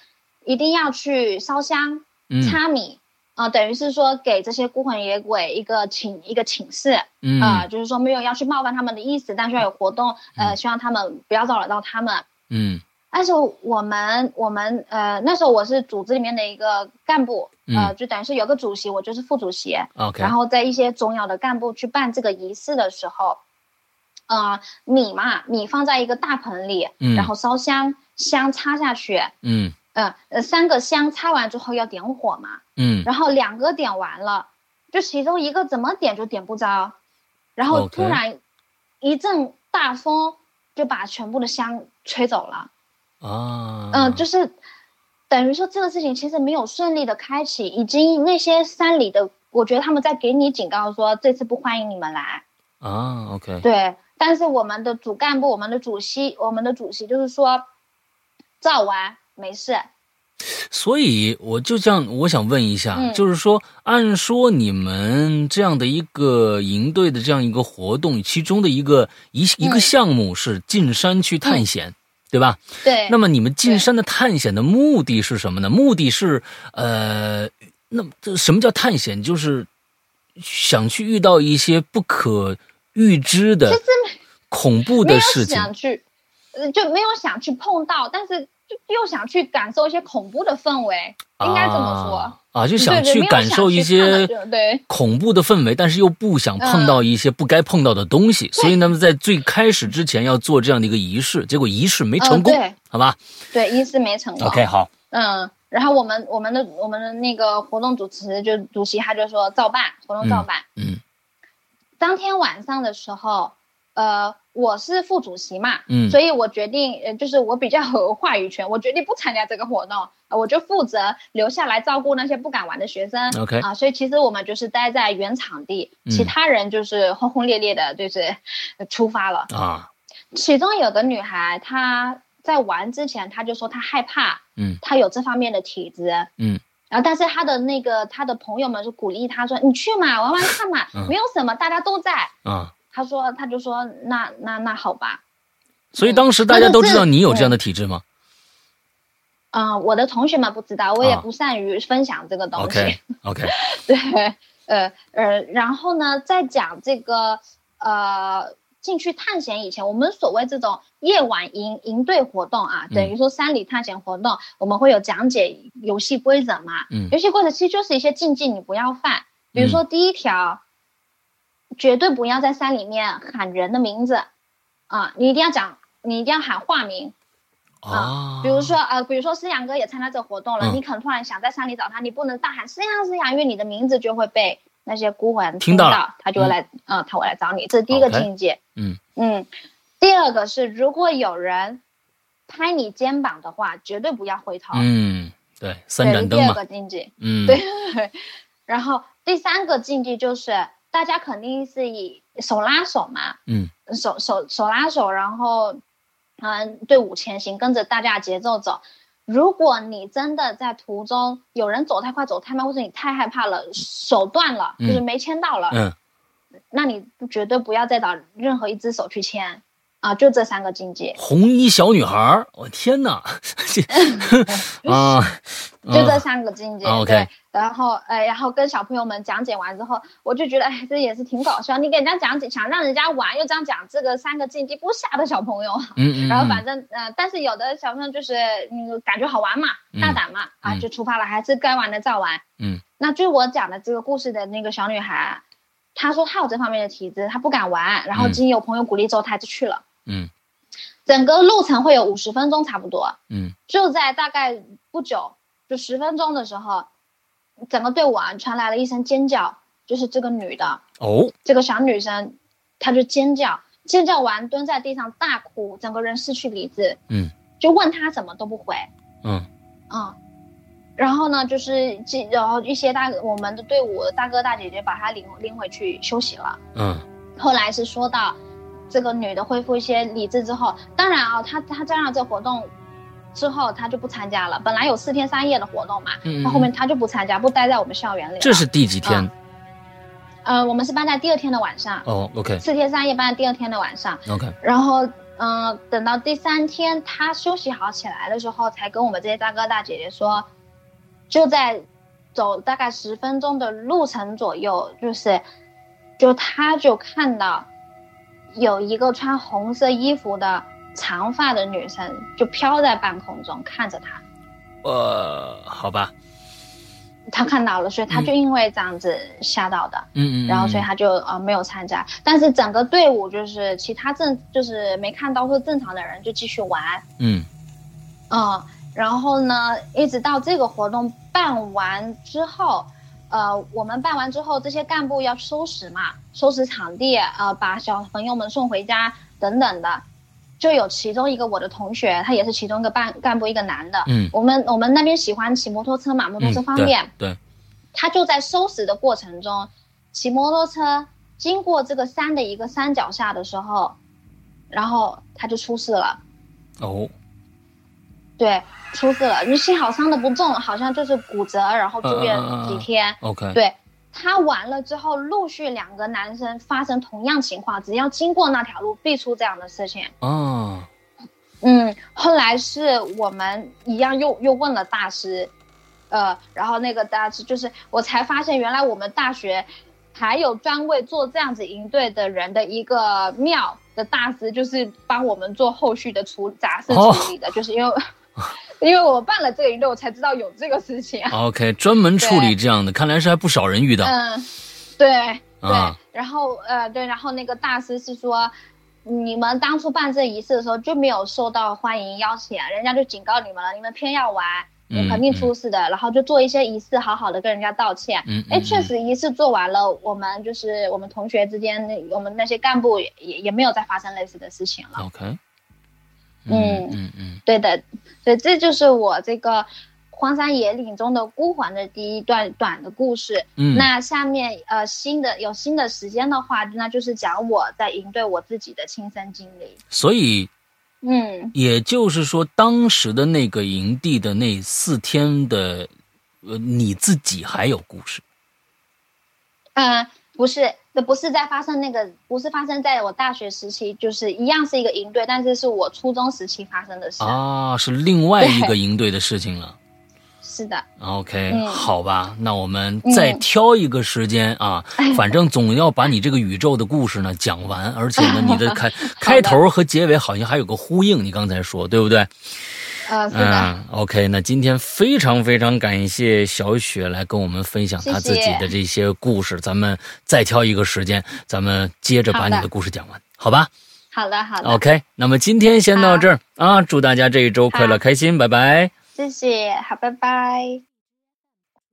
一定要去烧香、插米啊，等于是说给这些孤魂野鬼一个请一个请示，啊，就是说没有要去冒犯他们的意思，但是要有活动，呃，希望他们不要骚扰到他们。嗯，但是我们我们呃那时候我是组织里面的一个干部，呃，就等于是有个主席，我就是副主席。OK，然后在一些重要的干部去办这个仪式的时候。呃，米嘛，米放在一个大盆里，然后烧香，香插下去，嗯，呃，三个香插完之后要点火嘛，嗯，然后两个点完了，就其中一个怎么点就点不着，然后突然一阵大风就把全部的香吹走了，啊，嗯，就是等于说这个事情其实没有顺利的开启，已经那些山里的，我觉得他们在给你警告说这次不欢迎你们来，啊，OK，对。但是我们的主干部，我们的主席，我们的主席就是说，照完没事。所以我就这样，我想问一下，就是说，按说你们这样的一个营队的这样一个活动，其中的一个一一个项目是进山去探险，对吧？对。那么你们进山的探险的目的是什么呢？目的是呃，那这什么叫探险？就是想去遇到一些不可。预知的恐怖的事情，想去，就没有想去碰到，但是又想去感受一些恐怖的氛围，应该这么说啊，就想去感受一些对恐怖的氛围，但是又不想碰到一些不该碰到的东西，所以那么在最开始之前要做这样的一个仪式，结果仪式没成功，好吧？对，仪式没成功。OK，好，嗯，然后我们我们的我们的那个活动主持就主席他就说照办，活动照办，嗯。当天晚上的时候，呃，我是副主席嘛，嗯，所以我决定，呃，就是我比较有话语权，[LAUGHS] 我决定不参加这个活动，我就负责留下来照顾那些不敢玩的学生，OK，啊，所以其实我们就是待在原场地，其他人就是轰轰烈烈的，就是 [LAUGHS] 出发了。啊。其中有个女孩，她在玩之前，她就说她害怕，嗯，她有这方面的体质，嗯。然后，但是他的那个他的朋友们就鼓励他说：“你去嘛，玩玩看嘛，没有什么，大家都在。”啊，他说，他就说：“那那那好吧。”所以当时大家都知道你有这样的体质吗？嗯，我的同学们不知道，我也不善于分享这个东西。OK，OK，[LAUGHS] 对，呃呃，然后呢，再讲这个呃。进去探险以前，我们所谓这种夜晚营营队活动啊，等于说山里探险活动，我们会有讲解游戏规则嘛。嗯，游戏规则其实就是一些禁忌，你不要犯。比如说第一条，绝对不要在山里面喊人的名字啊，你一定要讲，你一定要喊化名啊。比如说呃，比如说思阳哥也参加这活动了，你可能突然想在山里找他，你不能大喊思阳思阳，因为你的名字就会被。那些孤魂听到，他就会来，嗯，他会来找你。这是第一个境界。嗯嗯，第二个是，如果有人拍你肩膀的话，绝对不要回头。嗯，对，三盏灯第二个境界。嗯，对。[LAUGHS] 然后第三个境界就是，大家肯定是以手拉手嘛。嗯。手手手拉手，然后嗯，队伍前行，跟着大家节奏走。如果你真的在途中有人走太快、走太慢，或者你太害怕了，手断了，就是没牵到了，嗯，那你绝对不要再找任何一只手去牵，啊，就这三个境界。红衣小女孩，我天哪！[LAUGHS] 啊，就这三个境界。OK。然后，呃，然后跟小朋友们讲解完之后，我就觉得，哎，这也是挺搞笑。你给人家讲解，想让人家玩，又这样讲这个三个境界，不吓的小朋友。嗯嗯。然后反正，呃，但是有的小朋友就是，嗯，感觉好玩嘛，大胆嘛，啊，就出发了，还是该玩的照玩。嗯。那据我讲的这个故事的那个小女孩，她说他有这方面的体质，他不敢玩。然后经有朋友鼓励之后，他就去了。嗯。整个路程会有五十分钟差不多。嗯。就在大概不久，就十分钟的时候。整个队伍啊，传来了一声尖叫，就是这个女的哦，这个小女生，她就尖叫，尖叫完蹲在地上大哭，整个人失去理智。嗯，就问她怎么都不回。嗯嗯，然后呢，就是然后一些大我们的队伍大哥大姐姐把她领领回去休息了。嗯，后来是说到这个女的恢复一些理智之后，当然啊，她她加上这活动。之后她就不参加了，本来有四天三夜的活动嘛，那后面她就不参加，不待在我们校园里。这是第几天？呃，我们是办在第二天的晚上。哦，OK。四天三夜办在第二天的晚上。OK。然后，嗯，等到第三天他休息好起来的时候，才跟我们这些大哥大姐姐说，就在走大概十分钟的路程左右，就是，就他就看到有一个穿红色衣服的。长发的女生就飘在半空中看着他，呃，好吧，他看到了，所以他就因为这样子吓到的，嗯嗯，然后所以他就呃没有参加，但是整个队伍就是其他正就是没看到或正常的人就继续玩，嗯，嗯，然后呢，一直到这个活动办完之后，呃，我们办完之后，这些干部要收拾嘛，收拾场地，呃，把小朋友们送回家等等的。就有其中一个我的同学，他也是其中一个办干部，一个男的。嗯，我们我们那边喜欢骑摩托车嘛，摩托车方便。对，他就在收拾的过程中，骑摩托车经过这个山的一个山脚下的时候，然后他就出事了。哦，对，出事了。你幸好伤的不重，好像就是骨折，然后住院几天。OK，对。他完了之后，陆续两个男生发生同样情况，只要经过那条路，必出这样的事情。哦，嗯，后来是我们一样又又问了大师，呃，然后那个大师就是我才发现，原来我们大学还有专为做这样子营队的人的一个庙的大师，就是帮我们做后续的处杂事处理的，就是因为。[LAUGHS] 因为我办了这个我才知道有这个事情。OK，专门处理这样的，看来是还不少人遇到。嗯，对对。然后呃，对，然后那个大师是说，你们当初办这仪式的时候就没有受到欢迎邀请，人家就警告你们了，你们偏要玩，你肯定出事的。然后就做一些仪式，好好的跟人家道歉。嗯。哎，确实仪式做完了，我们就是我们同学之间，那我们那些干部也也没有再发生类似的事情了。OK。嗯嗯嗯，对的，所以这就是我这个荒山野岭中的孤魂的第一段短的故事。嗯，那下面呃新的有新的时间的话，那就是讲我在营队我自己的亲身经历。所以，嗯，也就是说，当时的那个营地的那四天的，呃，你自己还有故事？嗯，不是。不是在发生那个，不是发生在我大学时期，就是一样是一个营队，但是是我初中时期发生的事啊，是另外一个营队的事情了。[LAUGHS] 是的。OK，好吧，那我们再挑一个时间啊，反正总要把你这个宇宙的故事呢讲完，而且呢，你的开 [LAUGHS] 开头和结尾好像还有个呼应，你刚才说对不对？嗯，OK，那今天非常非常感谢小雪来跟我们分享她自己的这些故事，咱们再挑一个时间，咱们接着把你的故事讲完，好吧？好的，好的。OK，那么今天先到这儿啊，祝大家这一周快乐开心，拜拜。谢谢，好，拜拜。